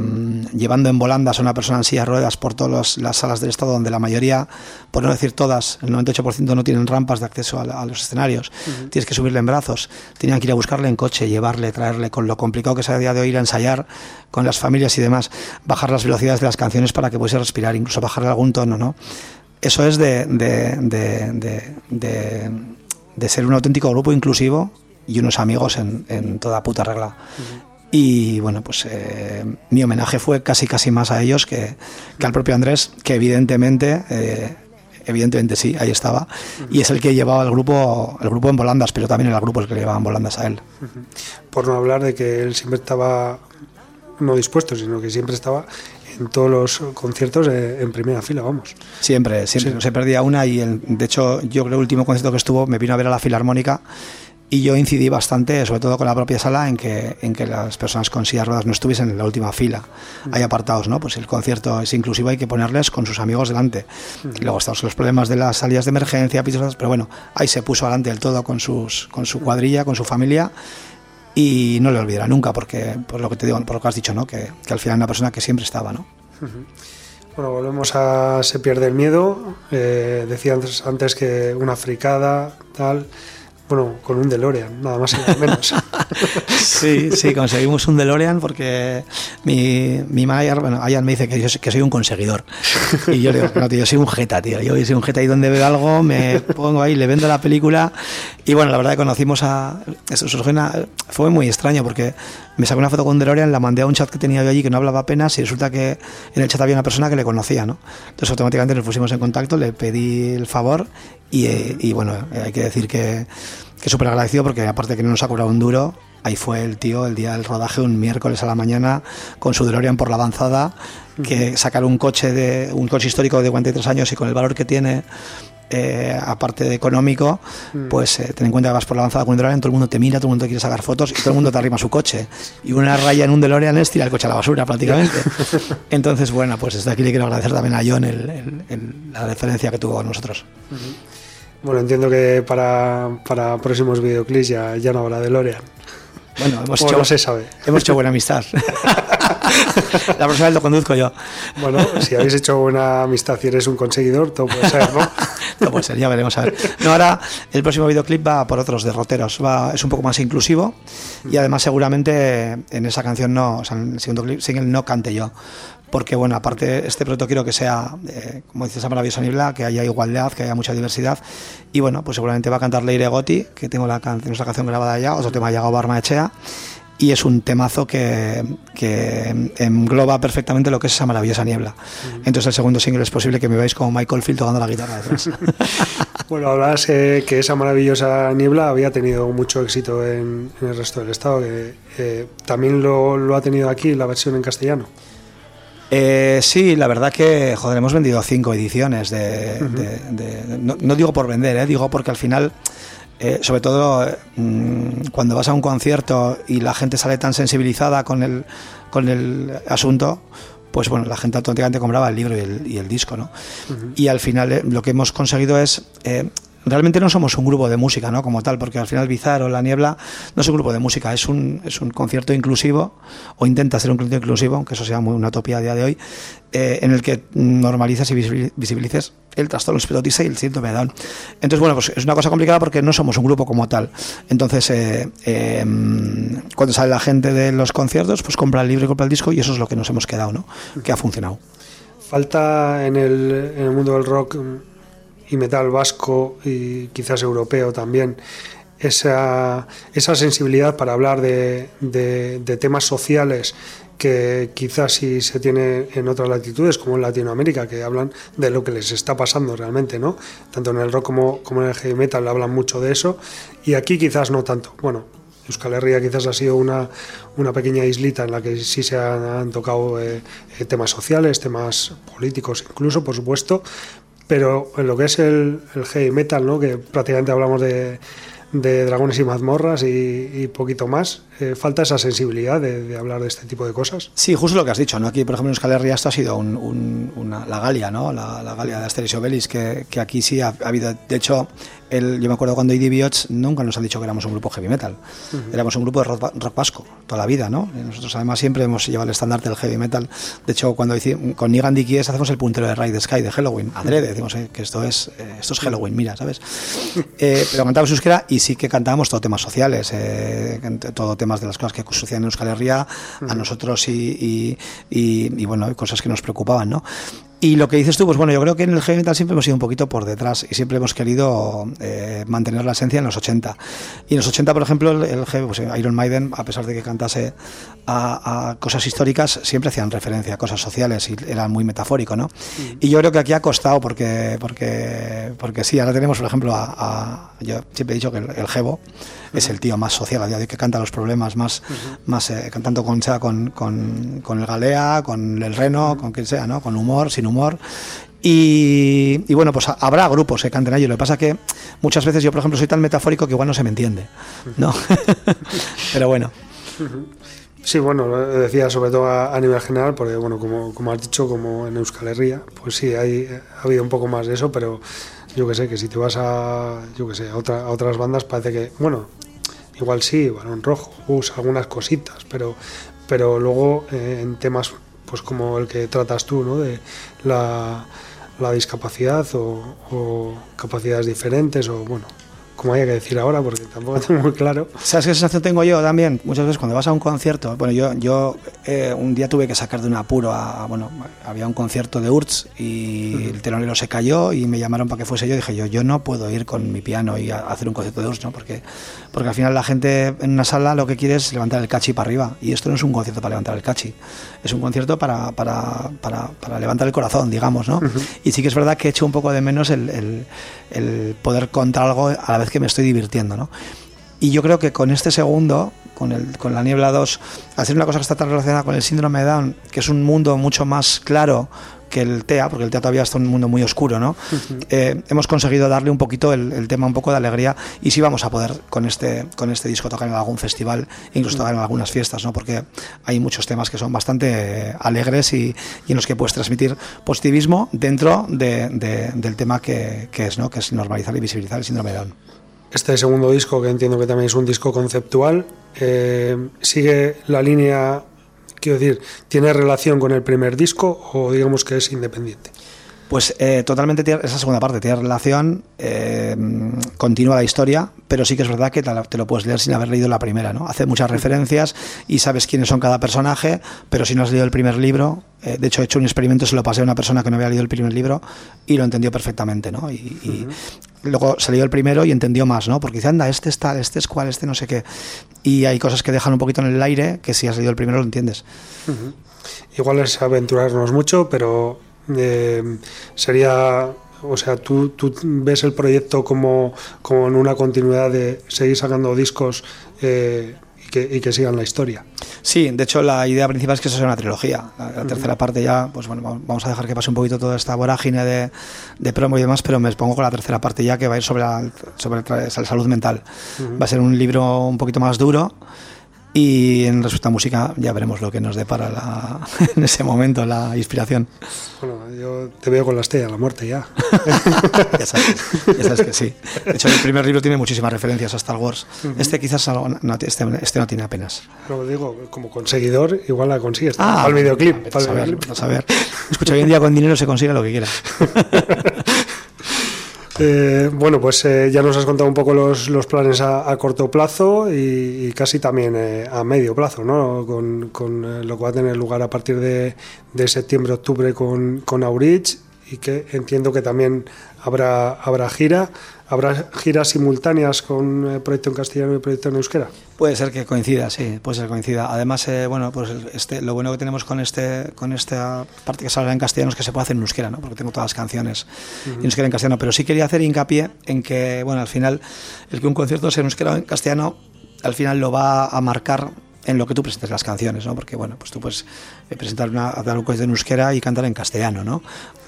Speaker 5: llevando en volandas a una persona en silla de ruedas por todas las salas del Estado, donde la mayoría, por no decir todas, el 98% no tienen rampas de acceso a, los escenarios. Tienes que subirle en brazos. Tenían que ir a buscarle en coche, llevarle, traerle, con lo complicado que es a día de hoy ir a ensayar con las familias y demás, bajar las velocidades de las canciones para que pudiese respirar, incluso bajarle algún tono, ¿no? Eso es de, de, de, ser un auténtico grupo inclusivo y unos amigos en, toda puta regla. Y bueno, pues eh, mi homenaje fue casi casi más a ellos que, al propio Andrés, que evidentemente, eh, evidentemente sí, ahí estaba. Y es el que llevaba el grupo, el grupo en volandas, pero también era el grupo el que le llevaban volandas a él.
Speaker 1: Por no hablar de que él siempre estaba no dispuesto, sino que siempre estaba en todos los conciertos eh, en primera fila, vamos.
Speaker 5: Siempre, siempre, no se perdía una y de hecho yo creo que el último concierto que estuvo me vino a ver a la Filarmónica y yo incidí bastante, sobre todo con la propia sala, en que, en que las personas con sillas ruedas no estuviesen en la última fila. Mm. Hay apartados, ¿no? Pues el concierto es inclusivo, hay que ponerles con sus amigos delante. Mm. luego están los problemas de las salidas de emergencia, pisos, pero bueno, ahí se puso adelante del todo con, sus, con su cuadrilla, con su familia. Y no le olvidará nunca, porque por lo que te digo, por lo que has dicho, ¿no? Que, que al final es una persona que siempre estaba, ¿no?
Speaker 1: Bueno, volvemos a Se pierde el miedo. Eh, decía antes, antes que una fricada, tal. Bueno, con un DeLorean, nada más y nada menos.
Speaker 5: sí, sí, conseguimos un DeLorean porque mi, mi manager, bueno, Ayan me dice que yo que soy un conseguidor. Y yo le digo, no, tío, yo soy un jeta, tío. Yo soy un jeta y donde veo algo me pongo ahí, le vendo la película. Y bueno, la verdad que conocimos a... Eso fue muy extraño porque me sacó una foto con DeLorean, la mandé a un chat que tenía yo allí que no hablaba apenas y resulta que en el chat había una persona que le conocía, ¿no? Entonces automáticamente nos pusimos en contacto, le pedí el favor y, eh, y bueno, hay que decir que que súper agradecido porque aparte que no nos ha cobrado un duro, ahí fue el tío el día del rodaje, un miércoles a la mañana, con su DeLorean por la avanzada, que sacar un coche de un coche histórico de 43 años y con el valor que tiene, eh, aparte de económico, mm. pues eh, ten en cuenta que vas por la avanzada con un DeLorean, todo el mundo te mira, todo el mundo te quiere sacar fotos y todo el mundo te arrima su coche. Y una raya en un DeLorean es tirar el coche a la basura prácticamente. Entonces, bueno, pues desde aquí le quiero agradecer también a John la referencia que tuvo con nosotros.
Speaker 1: Bueno, entiendo que para, para próximos videoclips ya, ya no habrá de Lorean.
Speaker 5: Bueno, hemos hecho,
Speaker 1: se sabe.
Speaker 5: hemos hecho buena amistad. la próxima vez lo conduzco yo.
Speaker 1: Bueno, si habéis hecho buena amistad y eres un conseguidor, todo puede ser, ¿no?
Speaker 5: todo puede ser, ya veremos a ver. No, ahora el próximo videoclip va por otros derroteros. Va, es un poco más inclusivo y además seguramente en esa canción no, o sea, en el segundo clip single no cante yo porque bueno, aparte este proyecto quiero que sea, eh, como dices, esa maravillosa niebla, que haya igualdad, que haya mucha diversidad, y bueno, pues seguramente va a cantar Leire Gotti, que tengo la can nuestra canción grabada ya, otro tema llegado Barma Echea, y es un temazo que, que, engloba perfectamente lo que es esa maravillosa niebla. Entonces el segundo single es posible que me veáis como Michael Field tocando la guitarra detrás.
Speaker 1: bueno, hablabas que esa maravillosa niebla había tenido mucho éxito en, el resto del estado, que eh, también lo, lo ha tenido aquí la versión en castellano.
Speaker 5: Eh, sí, la verdad que, joder, hemos vendido cinco ediciones de... no, digo por vender, eh, digo porque al final, eh, sobre todo mm, cuando vas a un concierto y la gente sale tan sensibilizada con el, con el asunto, pues bueno, la gente automáticamente compraba el libro y el, disco, ¿no? Y al final lo que hemos conseguido es realmente no somos un grupo de música, ¿no? Como tal, porque al final Bizarro, La Niebla, no es un grupo de música, es un, es un concierto inclusivo, o intenta ser un concierto inclusivo, aunque eso sea muy una utopía a día de hoy, eh, en el que normalizas y visibilices el trastorno esclerotis y el síndrome de Down. Entonces, bueno, pues es una cosa complicada porque no somos un grupo como tal. Entonces, eh, em, cuando sale la gente de los conciertos, pues compra el libro y compra el disco y eso es lo que nos hemos quedado, ¿no? Que ha funcionado.
Speaker 1: Falta en el, en el mundo del rock y metal vasco y quizás europeo también, esa, esa sensibilidad para hablar de, de, temas sociales que quizás si se tiene en otras latitudes, como en Latinoamérica, que hablan de lo que les está pasando realmente, ¿no? Tanto en el rock como, como en el heavy metal hablan mucho de eso, y aquí quizás no tanto. Bueno, Euskal Herria quizás ha sido una, una pequeña islita en la que sí se han, tocado eh, eh, temas sociales, temas políticos incluso, por supuesto, pero en lo que es el, el heavy metal, ¿no? que prácticamente hablamos de, de dragones y mazmorras y, poquito más, eh, falta esa sensibilidad de, hablar de este tipo de cosas.
Speaker 5: Sí, justo lo que has dicho, ¿no? Aquí, por ejemplo, en Euskal Herria esto ha sido un, un, una, la Galia, ¿no? La, la Galia de Asterix Obelix, que, que aquí sí ha, habido, de hecho, el, yo me acuerdo cuando ID Biots nunca nos han dicho que éramos un grupo heavy metal, uh -huh. éramos un grupo de rock, rock, vasco, toda la vida, ¿no? Y nosotros además siempre hemos llevado el estandarte del heavy metal, de hecho, cuando hicimos, con Nigan Dikies hacemos el puntero de Ride Sky de Halloween, adrede, decimos eh, que esto es, eh, esto es Halloween, mira, ¿sabes? Eh, pero cantábamos euskera y sí que cantábamos todo temas sociales, eh, todo temas de las cosas que sucedían en Euskal Herria, uh -huh. a nosotros y, y, y, y, bueno, cosas que nos preocupaban, ¿no? Y lo que dices tú, pues bueno, yo creo que en el heavy metal siempre hemos ido un poquito por detrás y siempre hemos querido eh, mantener la esencia en los 80. Y en los 80, por ejemplo, el, el pues Iron Maiden, a pesar de que cantase a, a, cosas históricas, siempre hacían referencia a cosas sociales y era muy metafórico, ¿no? Mm. Y yo creo que aquí ha costado porque, porque, porque sí, ahora tenemos, por ejemplo, a, a yo siempre he dicho que el, el Jebo es el tío más social a día de hoy que canta los problemas más, uh -huh. más eh, cantando con, sea con, con, con, el Galea, con el Reno, con quien sea, ¿no? Con humor, sin humor. Y, y, bueno, pues habrá grupos que canten allí. Lo que pasa que muchas veces yo, por ejemplo, soy tan metafórico que igual no se me entiende, ¿no? Pero bueno.
Speaker 1: Sí, bueno, decía sobre todo a, a, nivel general, porque bueno, como, como has dicho, como en Euskal Herria, pues sí, hay, ha habido un poco más de eso, pero yo que sé, que si te vas a, yo que sé, a, otra, a otras bandas parece que, bueno, igual sí, Balón Rojo, usa algunas cositas, pero, pero luego eh, en temas pues como el que tratas tú, ¿no? De la, la discapacidad o, o, capacidades diferentes o bueno, como haya que decir ahora, porque tampoco tengo muy claro.
Speaker 5: ¿Sabes qué sensación tengo yo también? Muchas veces cuando vas a un concierto, bueno, yo, yo eh, un día tuve que sacar de un apuro a, bueno, había un concierto de Urts y uh -huh. el telonero se cayó y me llamaron para que fuese yo. Dije yo, yo no puedo ir con mi piano y a, a hacer un concierto de Urts, ¿no? Porque, porque al final la gente en una sala lo que quiere es levantar el cachi para arriba y esto no es un concierto para levantar el cachi, es un concierto para, para, para, para levantar el corazón, digamos, ¿no? Uh -huh. Y sí que es verdad que he hecho un poco de menos el, el, el poder contar algo a la vez que me estoy divirtiendo, ¿no? Y yo creo que con este segundo, con, el, con la niebla 2, hacer una cosa que está tan relacionada con el síndrome de Down, que es un mundo mucho más claro que el TEA, porque el TEA todavía está en un mundo muy oscuro, ¿no? Uh -huh. eh, hemos conseguido darle un poquito el, el, tema, un poco de alegría, y sí vamos a poder con este, con este disco tocar en algún festival, incluso tocar en algunas fiestas, ¿no? Porque hay muchos temas que son bastante alegres y, y en los que puedes transmitir positivismo dentro de, de, del tema que, que, es, ¿no? Que es normalizar y visibilizar el síndrome de Down.
Speaker 1: Este segundo disco, que entiendo que también es un disco conceptual, eh, sigue la línea quiero decir, ¿tiene relación con el primer disco o digamos que es independiente?
Speaker 5: Pues eh, totalmente esa segunda parte tiene relación, eh, continúa la historia, pero sí que es verdad que te, te, lo puedes leer sin haber leído la primera, ¿no? Hace muchas referencias y sabes quiénes son cada personaje, pero si no has leído el primer libro, eh, de hecho he hecho un experimento, se lo pasé a una persona que no había leído el primer libro y lo entendió perfectamente, ¿no? Y, y uh -huh. luego se leyó el primero y entendió más, ¿no? Porque dice, anda, este es tal, este es cual, este no sé qué. Y hay cosas que dejan un poquito en el aire que si has leído el primero lo entiendes.
Speaker 1: Uh -huh. Igual es aventurarnos mucho, pero eh, sería o sea, ¿tú, tú, ves el proyecto como, como en una continuidad de seguir sacando discos eh, y, que, y, que, sigan la historia.
Speaker 5: Sí, de hecho la idea principal es que eso sea una trilogía. La, la uh -huh. tercera parte ya, pues bueno, vamos a dejar que pase un poquito toda esta vorágine de, de, promo y demás, pero me pongo con la tercera parte ya que va a ir sobre la, sobre la salud mental. Uh -huh. Va a ser un libro un poquito más duro y en Resulta Música ya veremos lo que nos depara la, en ese momento la inspiración.
Speaker 1: Bueno, yo te veo con las T a la muerte ya.
Speaker 5: ya, sabes, ya, sabes, que sí. De hecho, el primer libro tiene muchísimas referencias a Star Wars. Uh -huh. Este quizás no, este, este, no tiene apenas.
Speaker 1: Pero digo, como conseguidor, igual la consigues. Ah, el videoclip.
Speaker 5: Para el videoclip. A ver, Escucha, hoy en día con dinero se consigue lo que quiera.
Speaker 1: Eh, bueno, pues eh, ya nos has contado un poco los, los planes a, corto plazo y, casi también eh, a medio plazo, ¿no? Con, con eh, lo que va a tener lugar a partir de, de septiembre-octubre con, con Aurich y que entiendo que también habrá, habrá gira. ¿Habrá giras simultáneas con el proyecto en castellano y proyecto en euskera?
Speaker 5: Puede ser que coincida, sí, puede ser que coincida. Además, eh, bueno, pues este, lo bueno que tenemos con este con esta parte que sale en castellano es que se puede hacer en euskera, ¿no? Porque tengo todas las canciones uh -huh. en euskera en castellano. Pero sí quería hacer hincapié en que, bueno, al final, el que un concierto sea en euskera o en castellano, al final lo va a marcar en lo que tú presentes las canciones, ¿no? Porque, bueno, pues tú puedes eh, presentar una, algo de euskera y cantar en castellano, ¿no?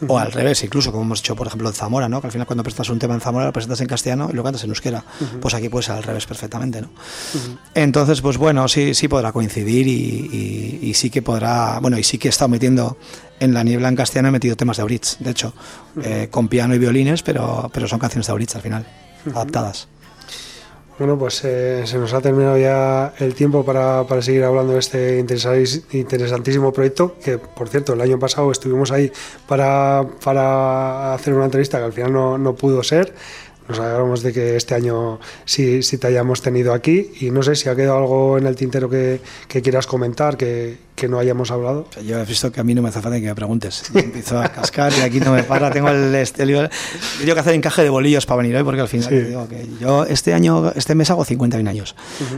Speaker 5: O al revés, incluso, como hemos hecho, por ejemplo, en Zamora, ¿no? Que al final cuando presentas un tema en Zamora lo presentas en castellano y lo cantas en euskera. Pues aquí puede ser al revés perfectamente, ¿no? Entonces, pues bueno, sí, sí podrá coincidir y, sí que podrá, bueno, y sí que he estado metiendo en La Niebla en castellano he metido temas de Auritz, de hecho, eh, con piano y violines, pero, pero son canciones de Auritz al final, adaptadas.
Speaker 1: Bueno, pues eh, se nos ha terminado ya el tiempo para, para seguir hablando de este interesantísimo proyecto, que por cierto, el año pasado estuvimos ahí para, para hacer una entrevista que al final no, no pudo ser nos alegramos de que este año sí, sí, te hayamos tenido aquí y no sé si ha quedado algo en el tintero que, que quieras comentar, que, que, no hayamos hablado.
Speaker 5: Yo he visto que a mí no me hace falta que me preguntes. empiezo a cascar y aquí no me para. Tengo el, este, tengo que hacer encaje de bolillos para venir hoy porque al final digo que yo este año, este mes hago 51 años.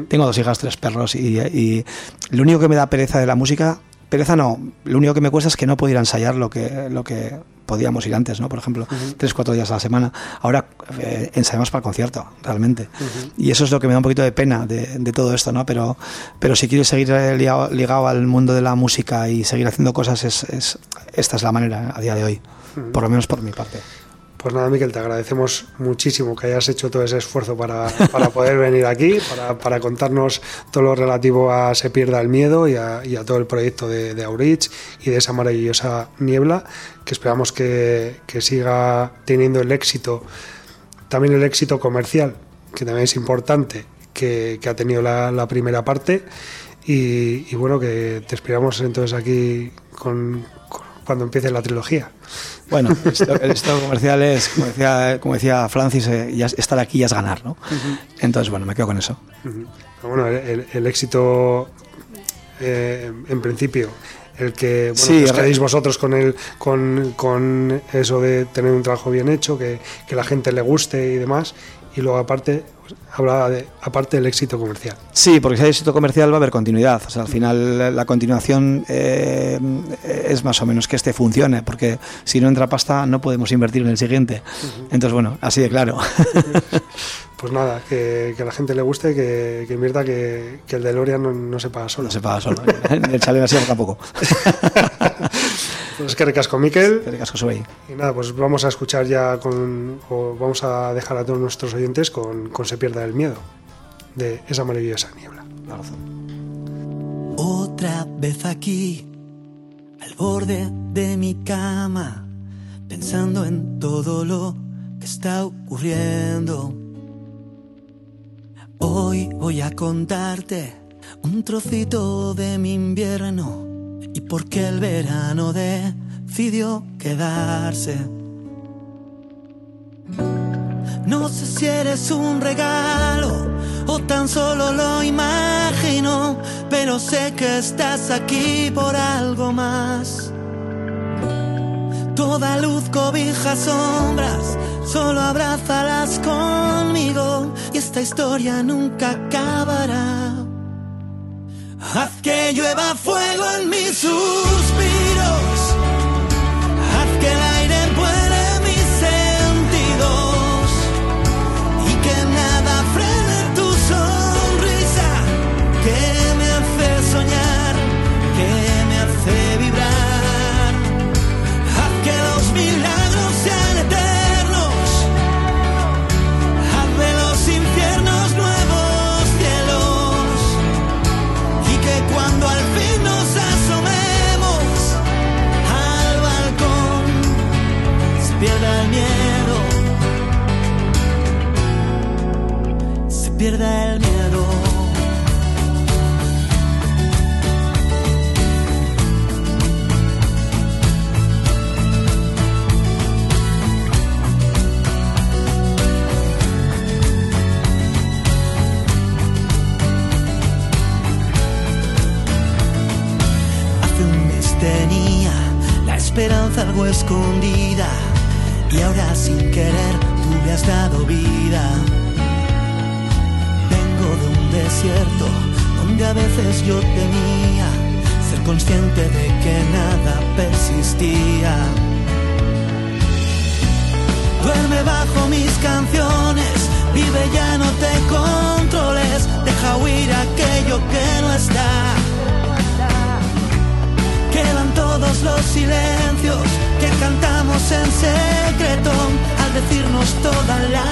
Speaker 5: Tengo dos hijas, tres perros y, y lo único que me da pereza de la música pereza no, lo único que me cuesta es que no puedo ir a ensayar lo que, lo que podíamos ir antes, ¿no? Por ejemplo, tres, cuatro días a la semana. Ahora eh, ensayamos para el concierto, realmente. Y eso es lo que me da un poquito de pena de, todo esto, ¿no? Pero, pero si quieres seguir eh, ligado, al mundo de la música y seguir haciendo cosas, es, esta es la manera a día de hoy, por lo menos por mi parte.
Speaker 1: Pues nada, Miquel, te agradecemos muchísimo que hayas hecho todo ese esfuerzo para, para poder venir aquí, para, para, contarnos todo lo relativo a Se pierda el miedo y a, todo el proyecto de, de, Aurich y de esa maravillosa niebla, que esperamos que, que siga teniendo el éxito, también el éxito comercial, que también es importante, que, que ha tenido la, primera parte. Y, bueno, que te esperamos entonces aquí con, cuando empiece la trilogía.
Speaker 5: Bueno, el estado comercial es, como decía, como decía Francis, eh, ya estar aquí ya es ganar, ¿no? Entonces, bueno, me quedo con eso.
Speaker 1: Bueno, el, éxito, eh, en principio, el que bueno, os quedéis vosotros con, el, con, con, eso de tener un trabajo bien hecho, que, que la gente le guste y demás, y luego aparte hablaba de, aparte del éxito comercial.
Speaker 5: Sí, porque si hay éxito comercial va a haber continuidad. O sea, al final la continuación eh, es más o menos que este funcione, porque si no entra pasta no podemos invertir en el siguiente. Entonces, bueno, así de claro.
Speaker 1: pues nada, que, que, a la gente le guste, que, que invierta, que, que el DeLorean no, no se paga solo.
Speaker 5: No se paga solo, el chalet así tampoco.
Speaker 1: Pues que recasco, Miquel.
Speaker 5: Que recasco, soy.
Speaker 1: Y nada, pues vamos a escuchar ya con, o vamos a dejar a todos nuestros oyentes con, con Se pierda el miedo, de esa maravillosa niebla. La razón.
Speaker 6: Otra vez aquí, al borde de mi cama, pensando en todo lo que está ocurriendo. Hoy voy a contarte un trocito de mi invierno y por qué el verano decidió quedarse. No sé si eres un regalo o tan solo lo imagino, pero sé que estás aquí por algo más. Toda luz cobija sombras, solo abrázalas conmigo y esta historia nunca acabará. Haz que llueva fuego en mis suspiros. El miedo. Hace un mes tenía la esperanza algo escondida y ahora sin querer tú le has dado vida desierto donde a veces yo temía ser consciente de que nada persistía. Duerme bajo mis canciones, vive ya no te controles, deja huir aquello que no está. Quedan todos los silencios que cantamos en secreto al decirnos toda la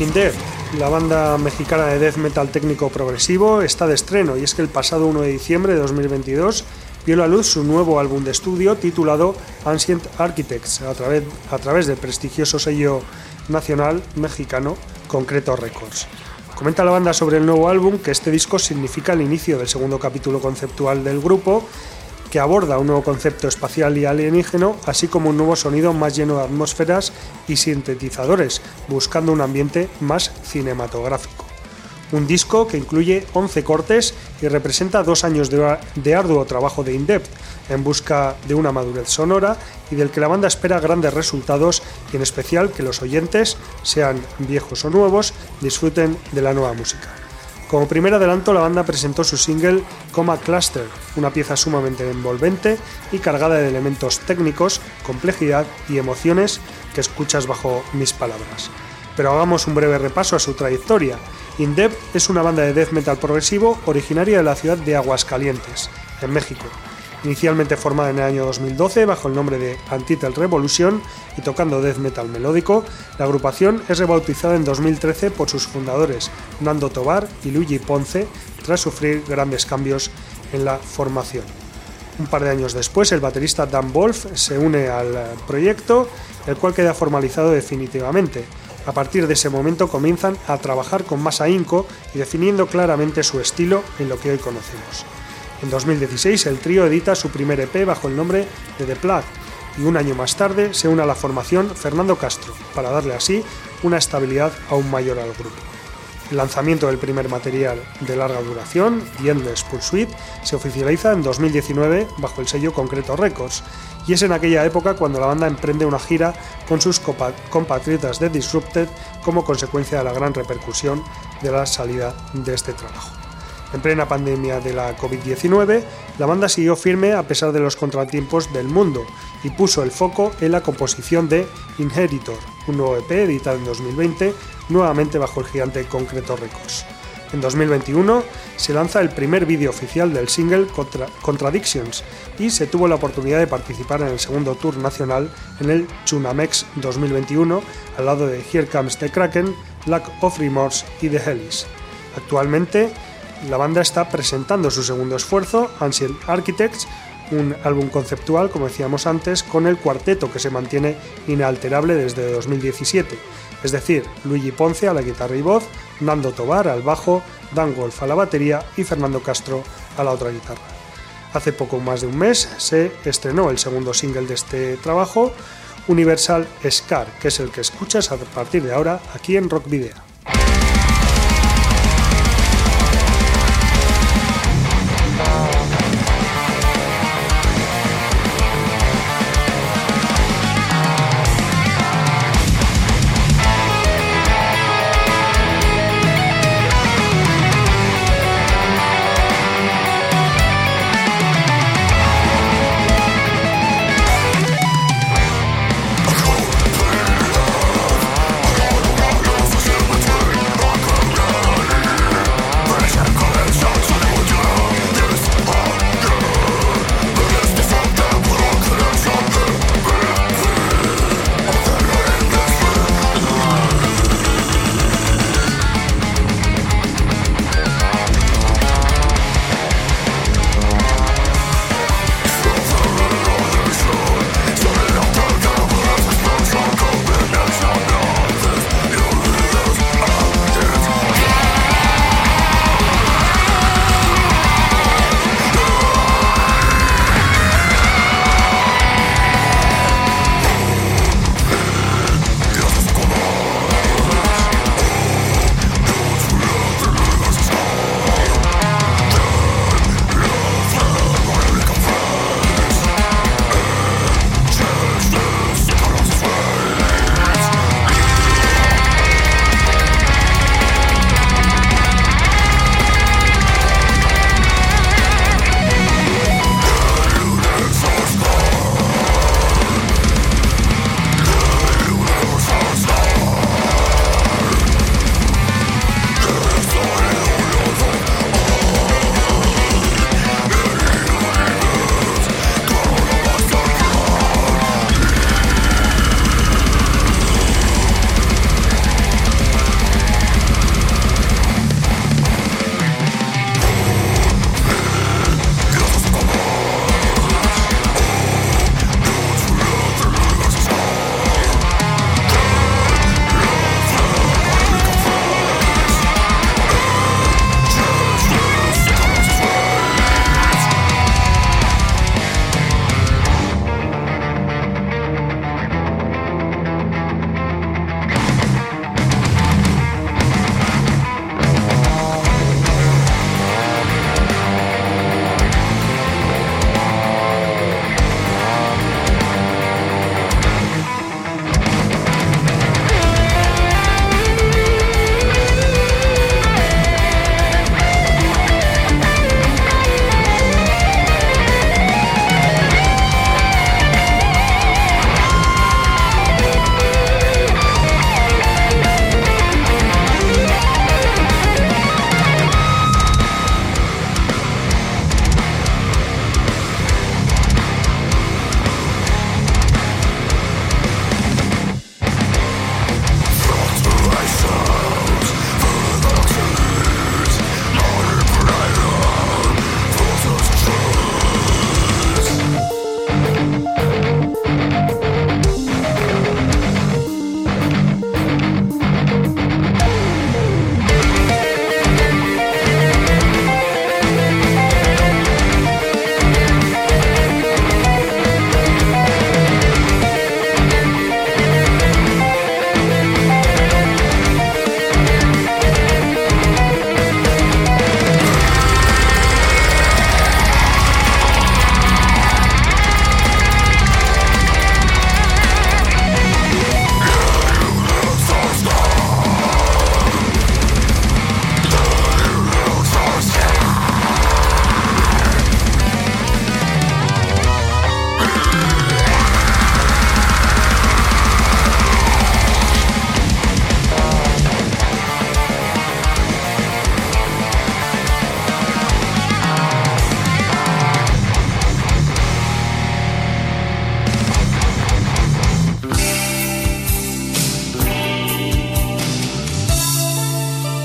Speaker 1: Indev, la banda mexicana de death metal técnico progresivo, está de estreno y es que el pasado 1 de diciembre de 2022 vio la luz su nuevo álbum de estudio titulado Ancient Architects a través, a través del prestigioso sello nacional mexicano Concreto Records. Comenta la banda sobre el nuevo álbum que este disco significa el inicio del segundo capítulo conceptual del grupo que aborda un nuevo concepto espacial y alienígeno, así como un nuevo sonido más lleno de atmósferas y sintetizadores, buscando un ambiente más cinematográfico. Un disco que incluye 11 cortes y representa dos años de, arduo trabajo de in-depth en busca de una madurez sonora y del que la banda espera grandes resultados y en especial que los oyentes, sean viejos o nuevos, disfruten de la nueva música. Como primer adelanto, la banda presentó su single Coma Cluster, una pieza sumamente envolvente y cargada de elementos técnicos, complejidad y emociones que escuchas bajo mis palabras. Pero hagamos un breve repaso a su trayectoria. Indep es una banda de death metal progresivo originaria de la ciudad de Aguascalientes, en México. Inicialmente formada en el año 2012 bajo el nombre de Antitel Revolution y tocando death metal melódico, la agrupación es rebautizada en 2013 por sus fundadores Nando Tobar y Luigi Ponce tras sufrir grandes cambios en la formación. Un par de años después, el baterista Dan Wolf se une al proyecto, el cual queda formalizado definitivamente. A partir de ese momento comienzan a trabajar con más ahínco y definiendo claramente su estilo en lo que hoy conocemos. En 2016 el trío edita su primer EP bajo el nombre de The Plug y un año más tarde se une a la formación Fernando Castro para darle así una estabilidad aún mayor al grupo. El lanzamiento del primer material de larga duración, The Endless Pursuit, se oficializa en 2019 bajo el sello Concreto Records y es en aquella época cuando la banda emprende una gira con sus compatriotas de Disrupted como consecuencia de la gran repercusión de la salida de este trabajo. En plena pandemia de la COVID-19, la banda siguió firme a pesar de los contratiempos del mundo y puso el foco en la composición de Inheritor, un nuevo EP editado en 2020, nuevamente bajo el gigante Concreto Records. En 2021 se lanza el primer vídeo oficial del single Contra- Contradictions y se tuvo la oportunidad de participar en el segundo tour nacional en el Chunamex 2021 al lado de Here Comes the Kraken, Lack of Remorse y The Hellies. Actualmente la banda está presentando su segundo esfuerzo, Ancient Architects, un álbum conceptual, como decíamos antes, con el cuarteto que se mantiene inalterable desde 2017, es decir, Luigi Ponce a la guitarra y voz, Nando Tobar al bajo, Dan Wolf a la batería y Fernando Castro a la otra guitarra. Hace poco más de un mes se estrenó el segundo single de este trabajo, Universal Scar, que es el que escuchas a partir de ahora aquí en Rock Video.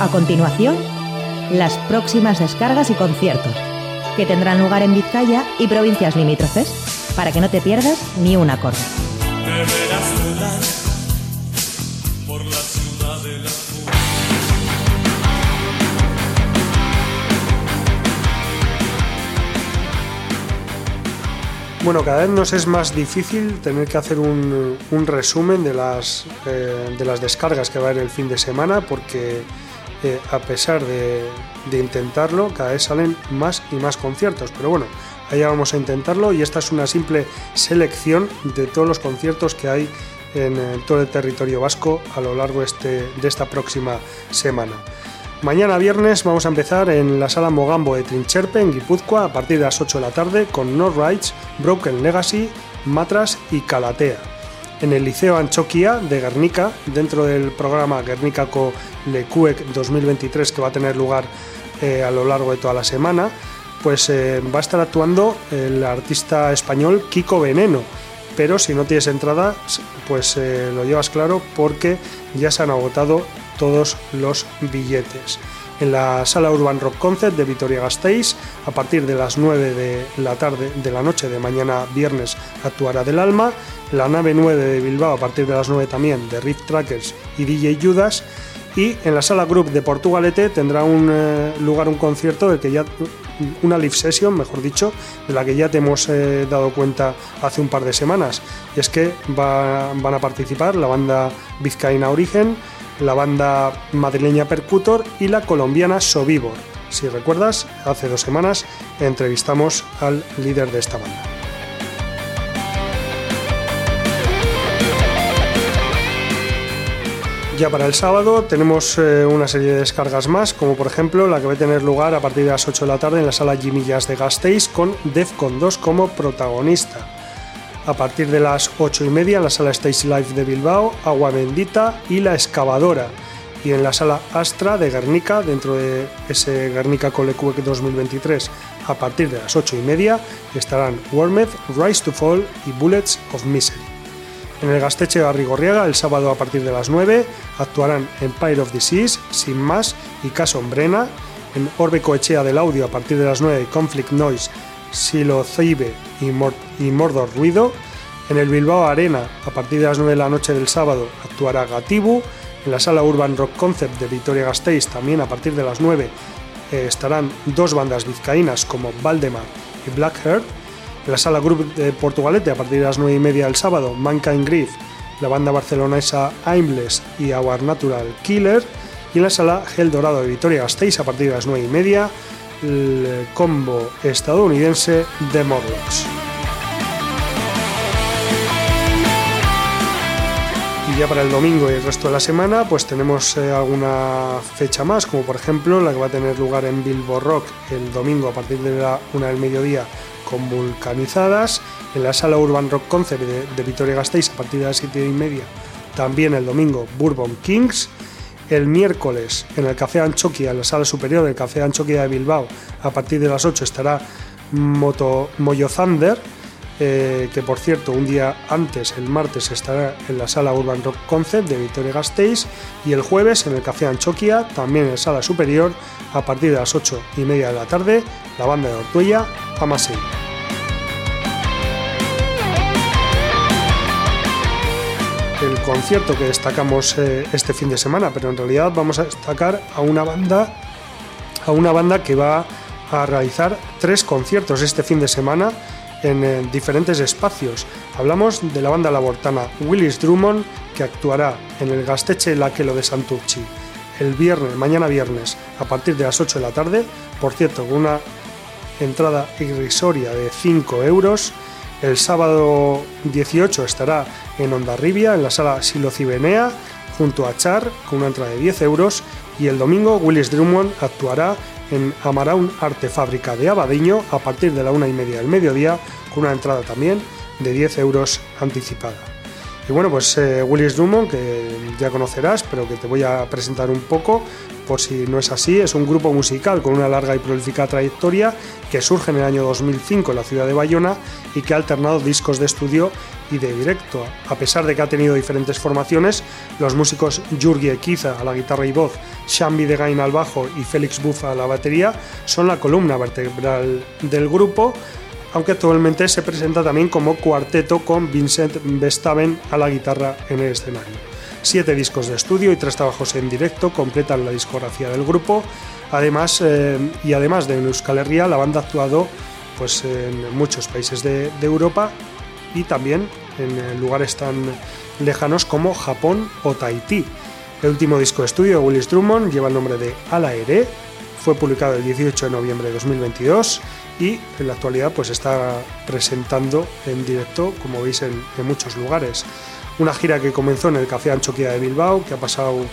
Speaker 2: A continuación, las próximas descargas y conciertos, que tendrán lugar en Vizcaya y provincias limítrofes, para que no te pierdas ni un acorde.
Speaker 1: Bueno, cada vez nos es más difícil tener que hacer un, un resumen de las, eh, de las descargas que va a haber el fin de semana porque a pesar de, de intentarlo, cada vez salen más y más conciertos. Pero bueno, allá vamos a intentarlo y esta es una simple selección de todos los conciertos que hay en, eh, todo el territorio vasco a lo largo este, de esta próxima semana. Mañana viernes vamos a empezar en la sala Mogambo de Trincherpe en Guipúzcoa a partir de las 8 de la tarde con No Rights, Broken Legacy, Matras y Calatea. En el Liceo Anchoquia de Guernica, dentro del programa Guernica Co Lecuec 2023 que va a tener lugar eh, a lo largo de toda la semana, pues eh, va a estar actuando el artista español Kiko Veneno. Pero si no tienes entrada, pues eh, lo llevas claro porque ya se han agotado todos los billetes. En la sala Urban Rock Concert de Vitoria Gasteiz, a partir de las 9 de la tarde de la noche de mañana viernes actuará Del Alma, la nave 9 de Bilbao a partir de las 9 también de Riff Trackers y DJ Judas. Y en la sala Group de Portugalete tendrá un eh, lugar un concierto del que ya una live session, mejor dicho, de la que ya te hemos eh, dado cuenta hace un par de semanas. Y es que va- van a participar la banda Vizcaína Origen, la banda madrileña Percutor y la colombiana Sobibor. Si recuerdas, hace dos semanas entrevistamos al líder de esta banda. Ya para el sábado tenemos eh, una serie de descargas más, como por ejemplo la que va a tener lugar a partir de las 8 de la tarde en la sala Jazz de Gasteiz con Defcon 2 como protagonista. A partir de las 8 y media en la sala Stage Live de Bilbao, Agua Bendita y La Excavadora. Y en la sala Astra de Guernica, dentro de ese Guernica Colecuec 2023, a partir de las 8 y media estarán Wormed, Rise to Fall y Bullets of Misery. En el Gasteche Arrigorriaga, el sábado a partir de las 9, actuarán Empire of Seas, Sin Más y Caso Ombrena. En Orbe Coechea del Audio, a partir de las 9, Conflict Noise, Silo Ceibe y, y Mordor Ruido. En el Bilbao Arena, a partir de las 9 de la noche del sábado, actuará Gatibu. En la sala Urban Rock Concept de Vitoria Gasteiz, también a partir de las 9, eh, estarán dos bandas vizcaínas como Valdemar y Blackheart. En la sala Group de Portugalete, a partir de las 9 y media del sábado, Mankind Grief, la banda barcelonesa Aimless y Our Natural Killer. Y en la sala Gel Dorado de Vitoria Gasteiz, a partir de las 9 y media, el combo estadounidense The Morlocks. Y ya para el domingo y el resto de la semana, pues tenemos eh, alguna fecha más, como por ejemplo la que va a tener lugar en Bilbo Rock el domingo a partir de la una del mediodía con vulcanizadas, en la sala Urban Rock Concert de, de Vitoria Gasteiz a partir de las 7 y media, también el domingo Bourbon Kings, el miércoles en el Café Anchoquia, en la sala superior del Café Anchoquia de Bilbao, a partir de las 8 estará Moto, Moyo Thunder, eh, que por cierto un día antes, el martes, estará en la sala Urban Rock Concept de Vitoria Gasteiz y el jueves en el Café Anchoquia, también en la sala superior, a partir de las 8 y media de la tarde, la banda de Ortuella, Amasei. Concierto que destacamos eh, este fin de semana, pero en realidad vamos a destacar a una banda, a una banda que va a realizar tres conciertos este fin de semana en eh, diferentes espacios. Hablamos de la banda labortana Willis Drummond, que actuará en el Gasteche Laquelo de Santurchi el viernes, mañana viernes, a partir de las 8 de la tarde. Por cierto, con una entrada irrisoria de 5 euros. El sábado 18 estará en Ondarribia, en la sala Silocibenea, junto a Char, con una entrada de 10 euros. Y el domingo, Willis Drummond actuará en Amaraun Arte Fábrica de Abadiño a partir de la una y media del mediodía, con una entrada también de 10 euros anticipada. Y bueno, pues eh, Willis Drummond, que ya conocerás, pero que te voy a presentar un poco, por si no es así, es un grupo musical con una larga y prolífica trayectoria que surge en el año 2005 en la ciudad de Bayona y que ha alternado discos de estudio y de directo. A pesar de que ha tenido diferentes formaciones, los músicos Jurgi Equiza a la guitarra y voz, Shambi de Gain al bajo y Félix Bufa a la batería son la columna vertebral del grupo, aunque actualmente se presenta también como cuarteto con Vincent Vestaven a la guitarra en el escenario. Siete discos de estudio y tres trabajos en directo completan la discografía del grupo. Además, eh, y además de en Euskal Herria, la banda ha actuado pues, en muchos países de, Europa y también en lugares tan lejanos como Japón o Tahití. El último disco de estudio de Willis Drummond lleva el nombre de Ala Ere, fue publicado el 18 de noviembre de 2022 y en la actualidad pues está presentando en directo, como veis, en muchos lugares. Una gira que comenzó en el Café Anchoquia de Bilbao, que ha pasado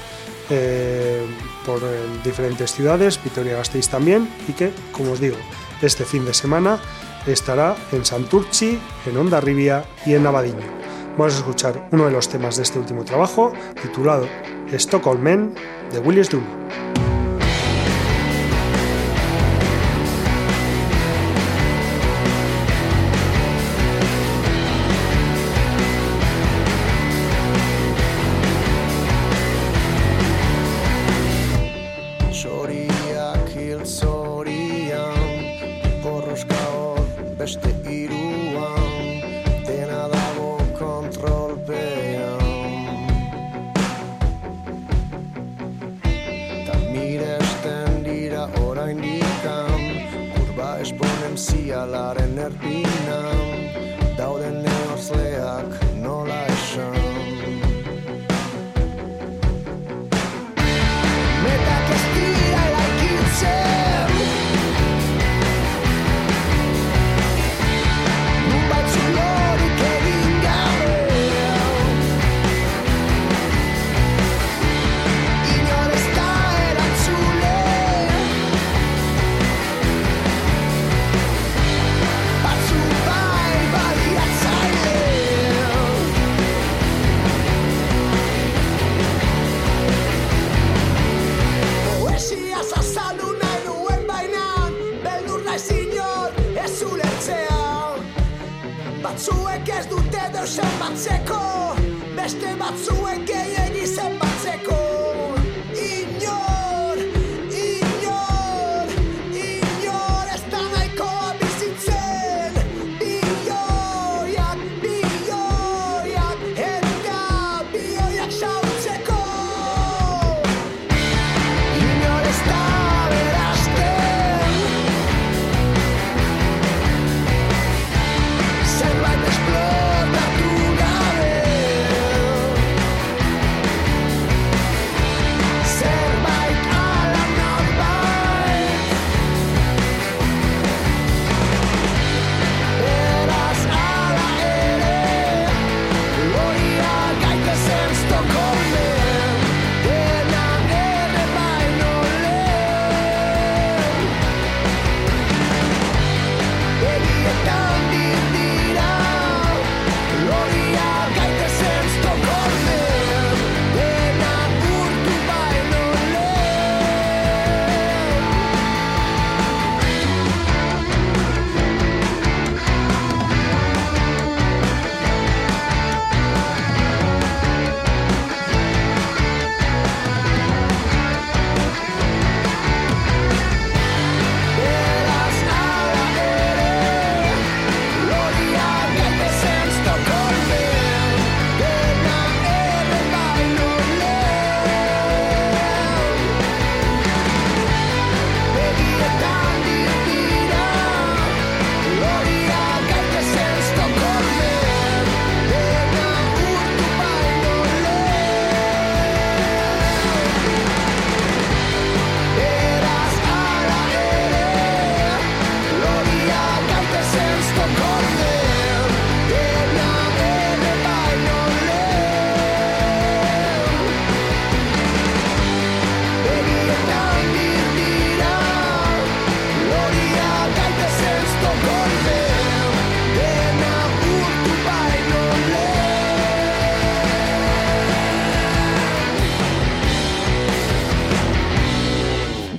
Speaker 1: eh, por eh, diferentes ciudades, Vitoria-Gasteiz también, y que, como os digo, este fin de semana estará en Santurchi, en Ondarribia y en Navadiño. Vamos a escuchar uno de los temas de este último trabajo, titulado Stockholm Men, de Willis Drummond.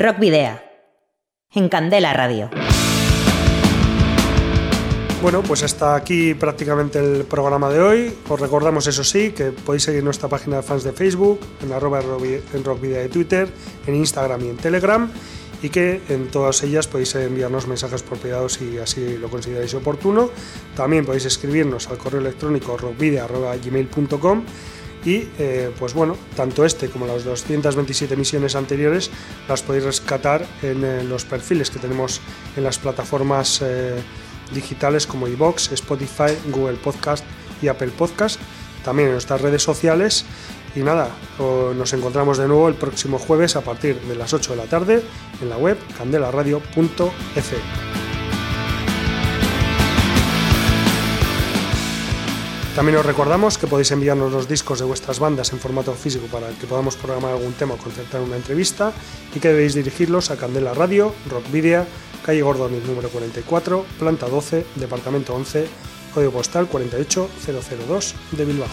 Speaker 2: Rock Video. En Candela Radio.
Speaker 1: Bueno, pues hasta aquí prácticamente el programa de hoy. Os recordamos, eso sí, que podéis seguir nuestra página de fans de Facebook, en arroba en rockvidea de Twitter, en Instagram y en Telegram, y que en todas ellas podéis enviarnos mensajes por privado si así lo consideráis oportuno. También podéis escribirnos al correo electrónico rockvidea.gmail.com y eh, pues bueno, tanto este como las 227 emisiones anteriores las podéis rescatar en eh, los perfiles que tenemos en las plataformas eh, digitales como iBox, Spotify, Google Podcast y Apple Podcast, también en nuestras redes sociales. Y nada, nos encontramos de nuevo el próximo jueves a partir de las 8 de la tarde en la web candelaradio.f. También os recordamos que podéis enviarnos los discos de vuestras bandas en formato físico para que podamos programar algún tema o concertar una entrevista y que debéis dirigirlos a Candela Radio, Rock Video, calle Gordoni número 44, planta 12, departamento 11, código postal 48002 de Bilbao.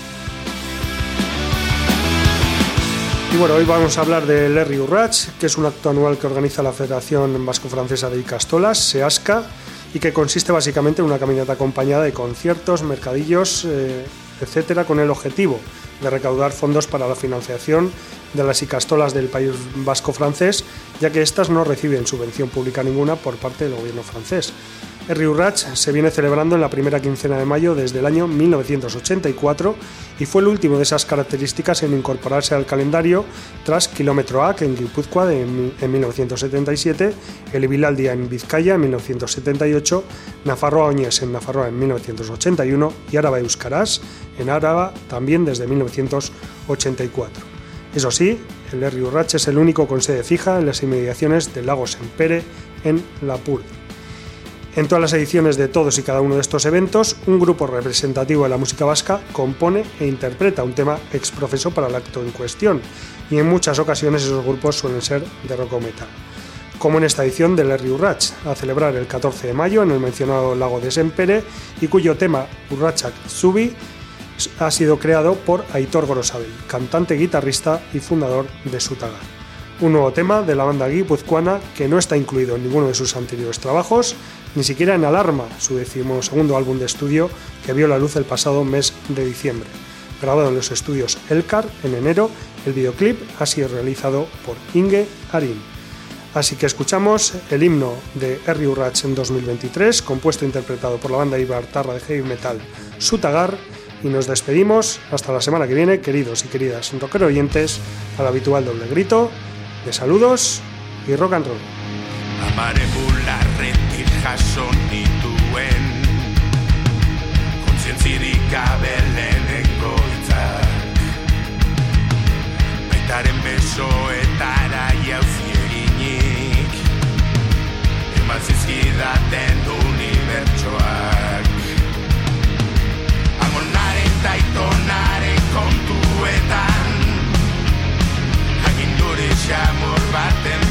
Speaker 1: Y bueno, hoy vamos a hablar del Larry Urrach, que es un acto anual que organiza la Federación Vasco-Francesa de Icastolas, SEASCA, y que consiste básicamente en una caminata acompañada de conciertos, mercadillos, eh, etcétera, con el objetivo de recaudar fondos para la financiación de las Icastolas del país vasco-francés, ya que éstas no reciben subvención pública ninguna por parte del gobierno francés. El Riurrach se viene celebrando en la primera quincena de mayo desde el año 1984 y fue el último de esas características en incorporarse al calendario tras Kilómetro AC en Guipúzcoa en, en 1977, el Ibilaldia en Vizcaya en 1978, Nafarroa Oñes en Nafarroa en 1981 y Áraba Euskarás en Áraba también desde 1984. Eso sí, el Herri Urrach es el único con sede fija en las inmediaciones del lago Sempere en Lapur. En todas las ediciones de todos y cada uno de estos eventos, un grupo representativo de la música vasca compone e interpreta un tema exprofeso para el acto en cuestión, y en muchas ocasiones esos grupos suelen ser de rock o metal. Como en esta edición del Herri Urrach, a celebrar el 14 de mayo en el mencionado lago de Sempere, y cuyo tema Urrachak Zubi ha sido creado por Aitor Gorosabel, cantante, guitarrista y fundador de Sutagar. Un nuevo tema de la banda guipuzcoana que no está incluido en ninguno de sus anteriores trabajos, ni siquiera en Alarma, su decimosegundo álbum de estudio que vio la luz el pasado mes de diciembre. Grabado en los estudios Elcar en enero, el videoclip ha sido realizado por Inge Arin. Así que escuchamos el himno de Herri Urrach en 2023, compuesto e interpretado por la banda Ibartarra de heavy metal Sutagar, y nos despedimos hasta la semana que viene, queridos y queridas rocker oyentes, al habitual doble grito de saludos y rock and roll.
Speaker 4: Jaso nituen. Kontzientzirik gabe lehenengo hitzak. Baitaren besoetara jauzi eginik. Eman zizkidaten unibertsoak. Amonaren taitonaren kontuetan. Aginduri xamur baten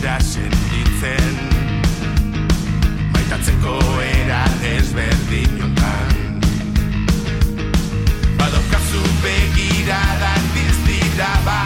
Speaker 4: zera senditzen Maitatzeko era desberdin jontan Badaukazu begirada diztira bat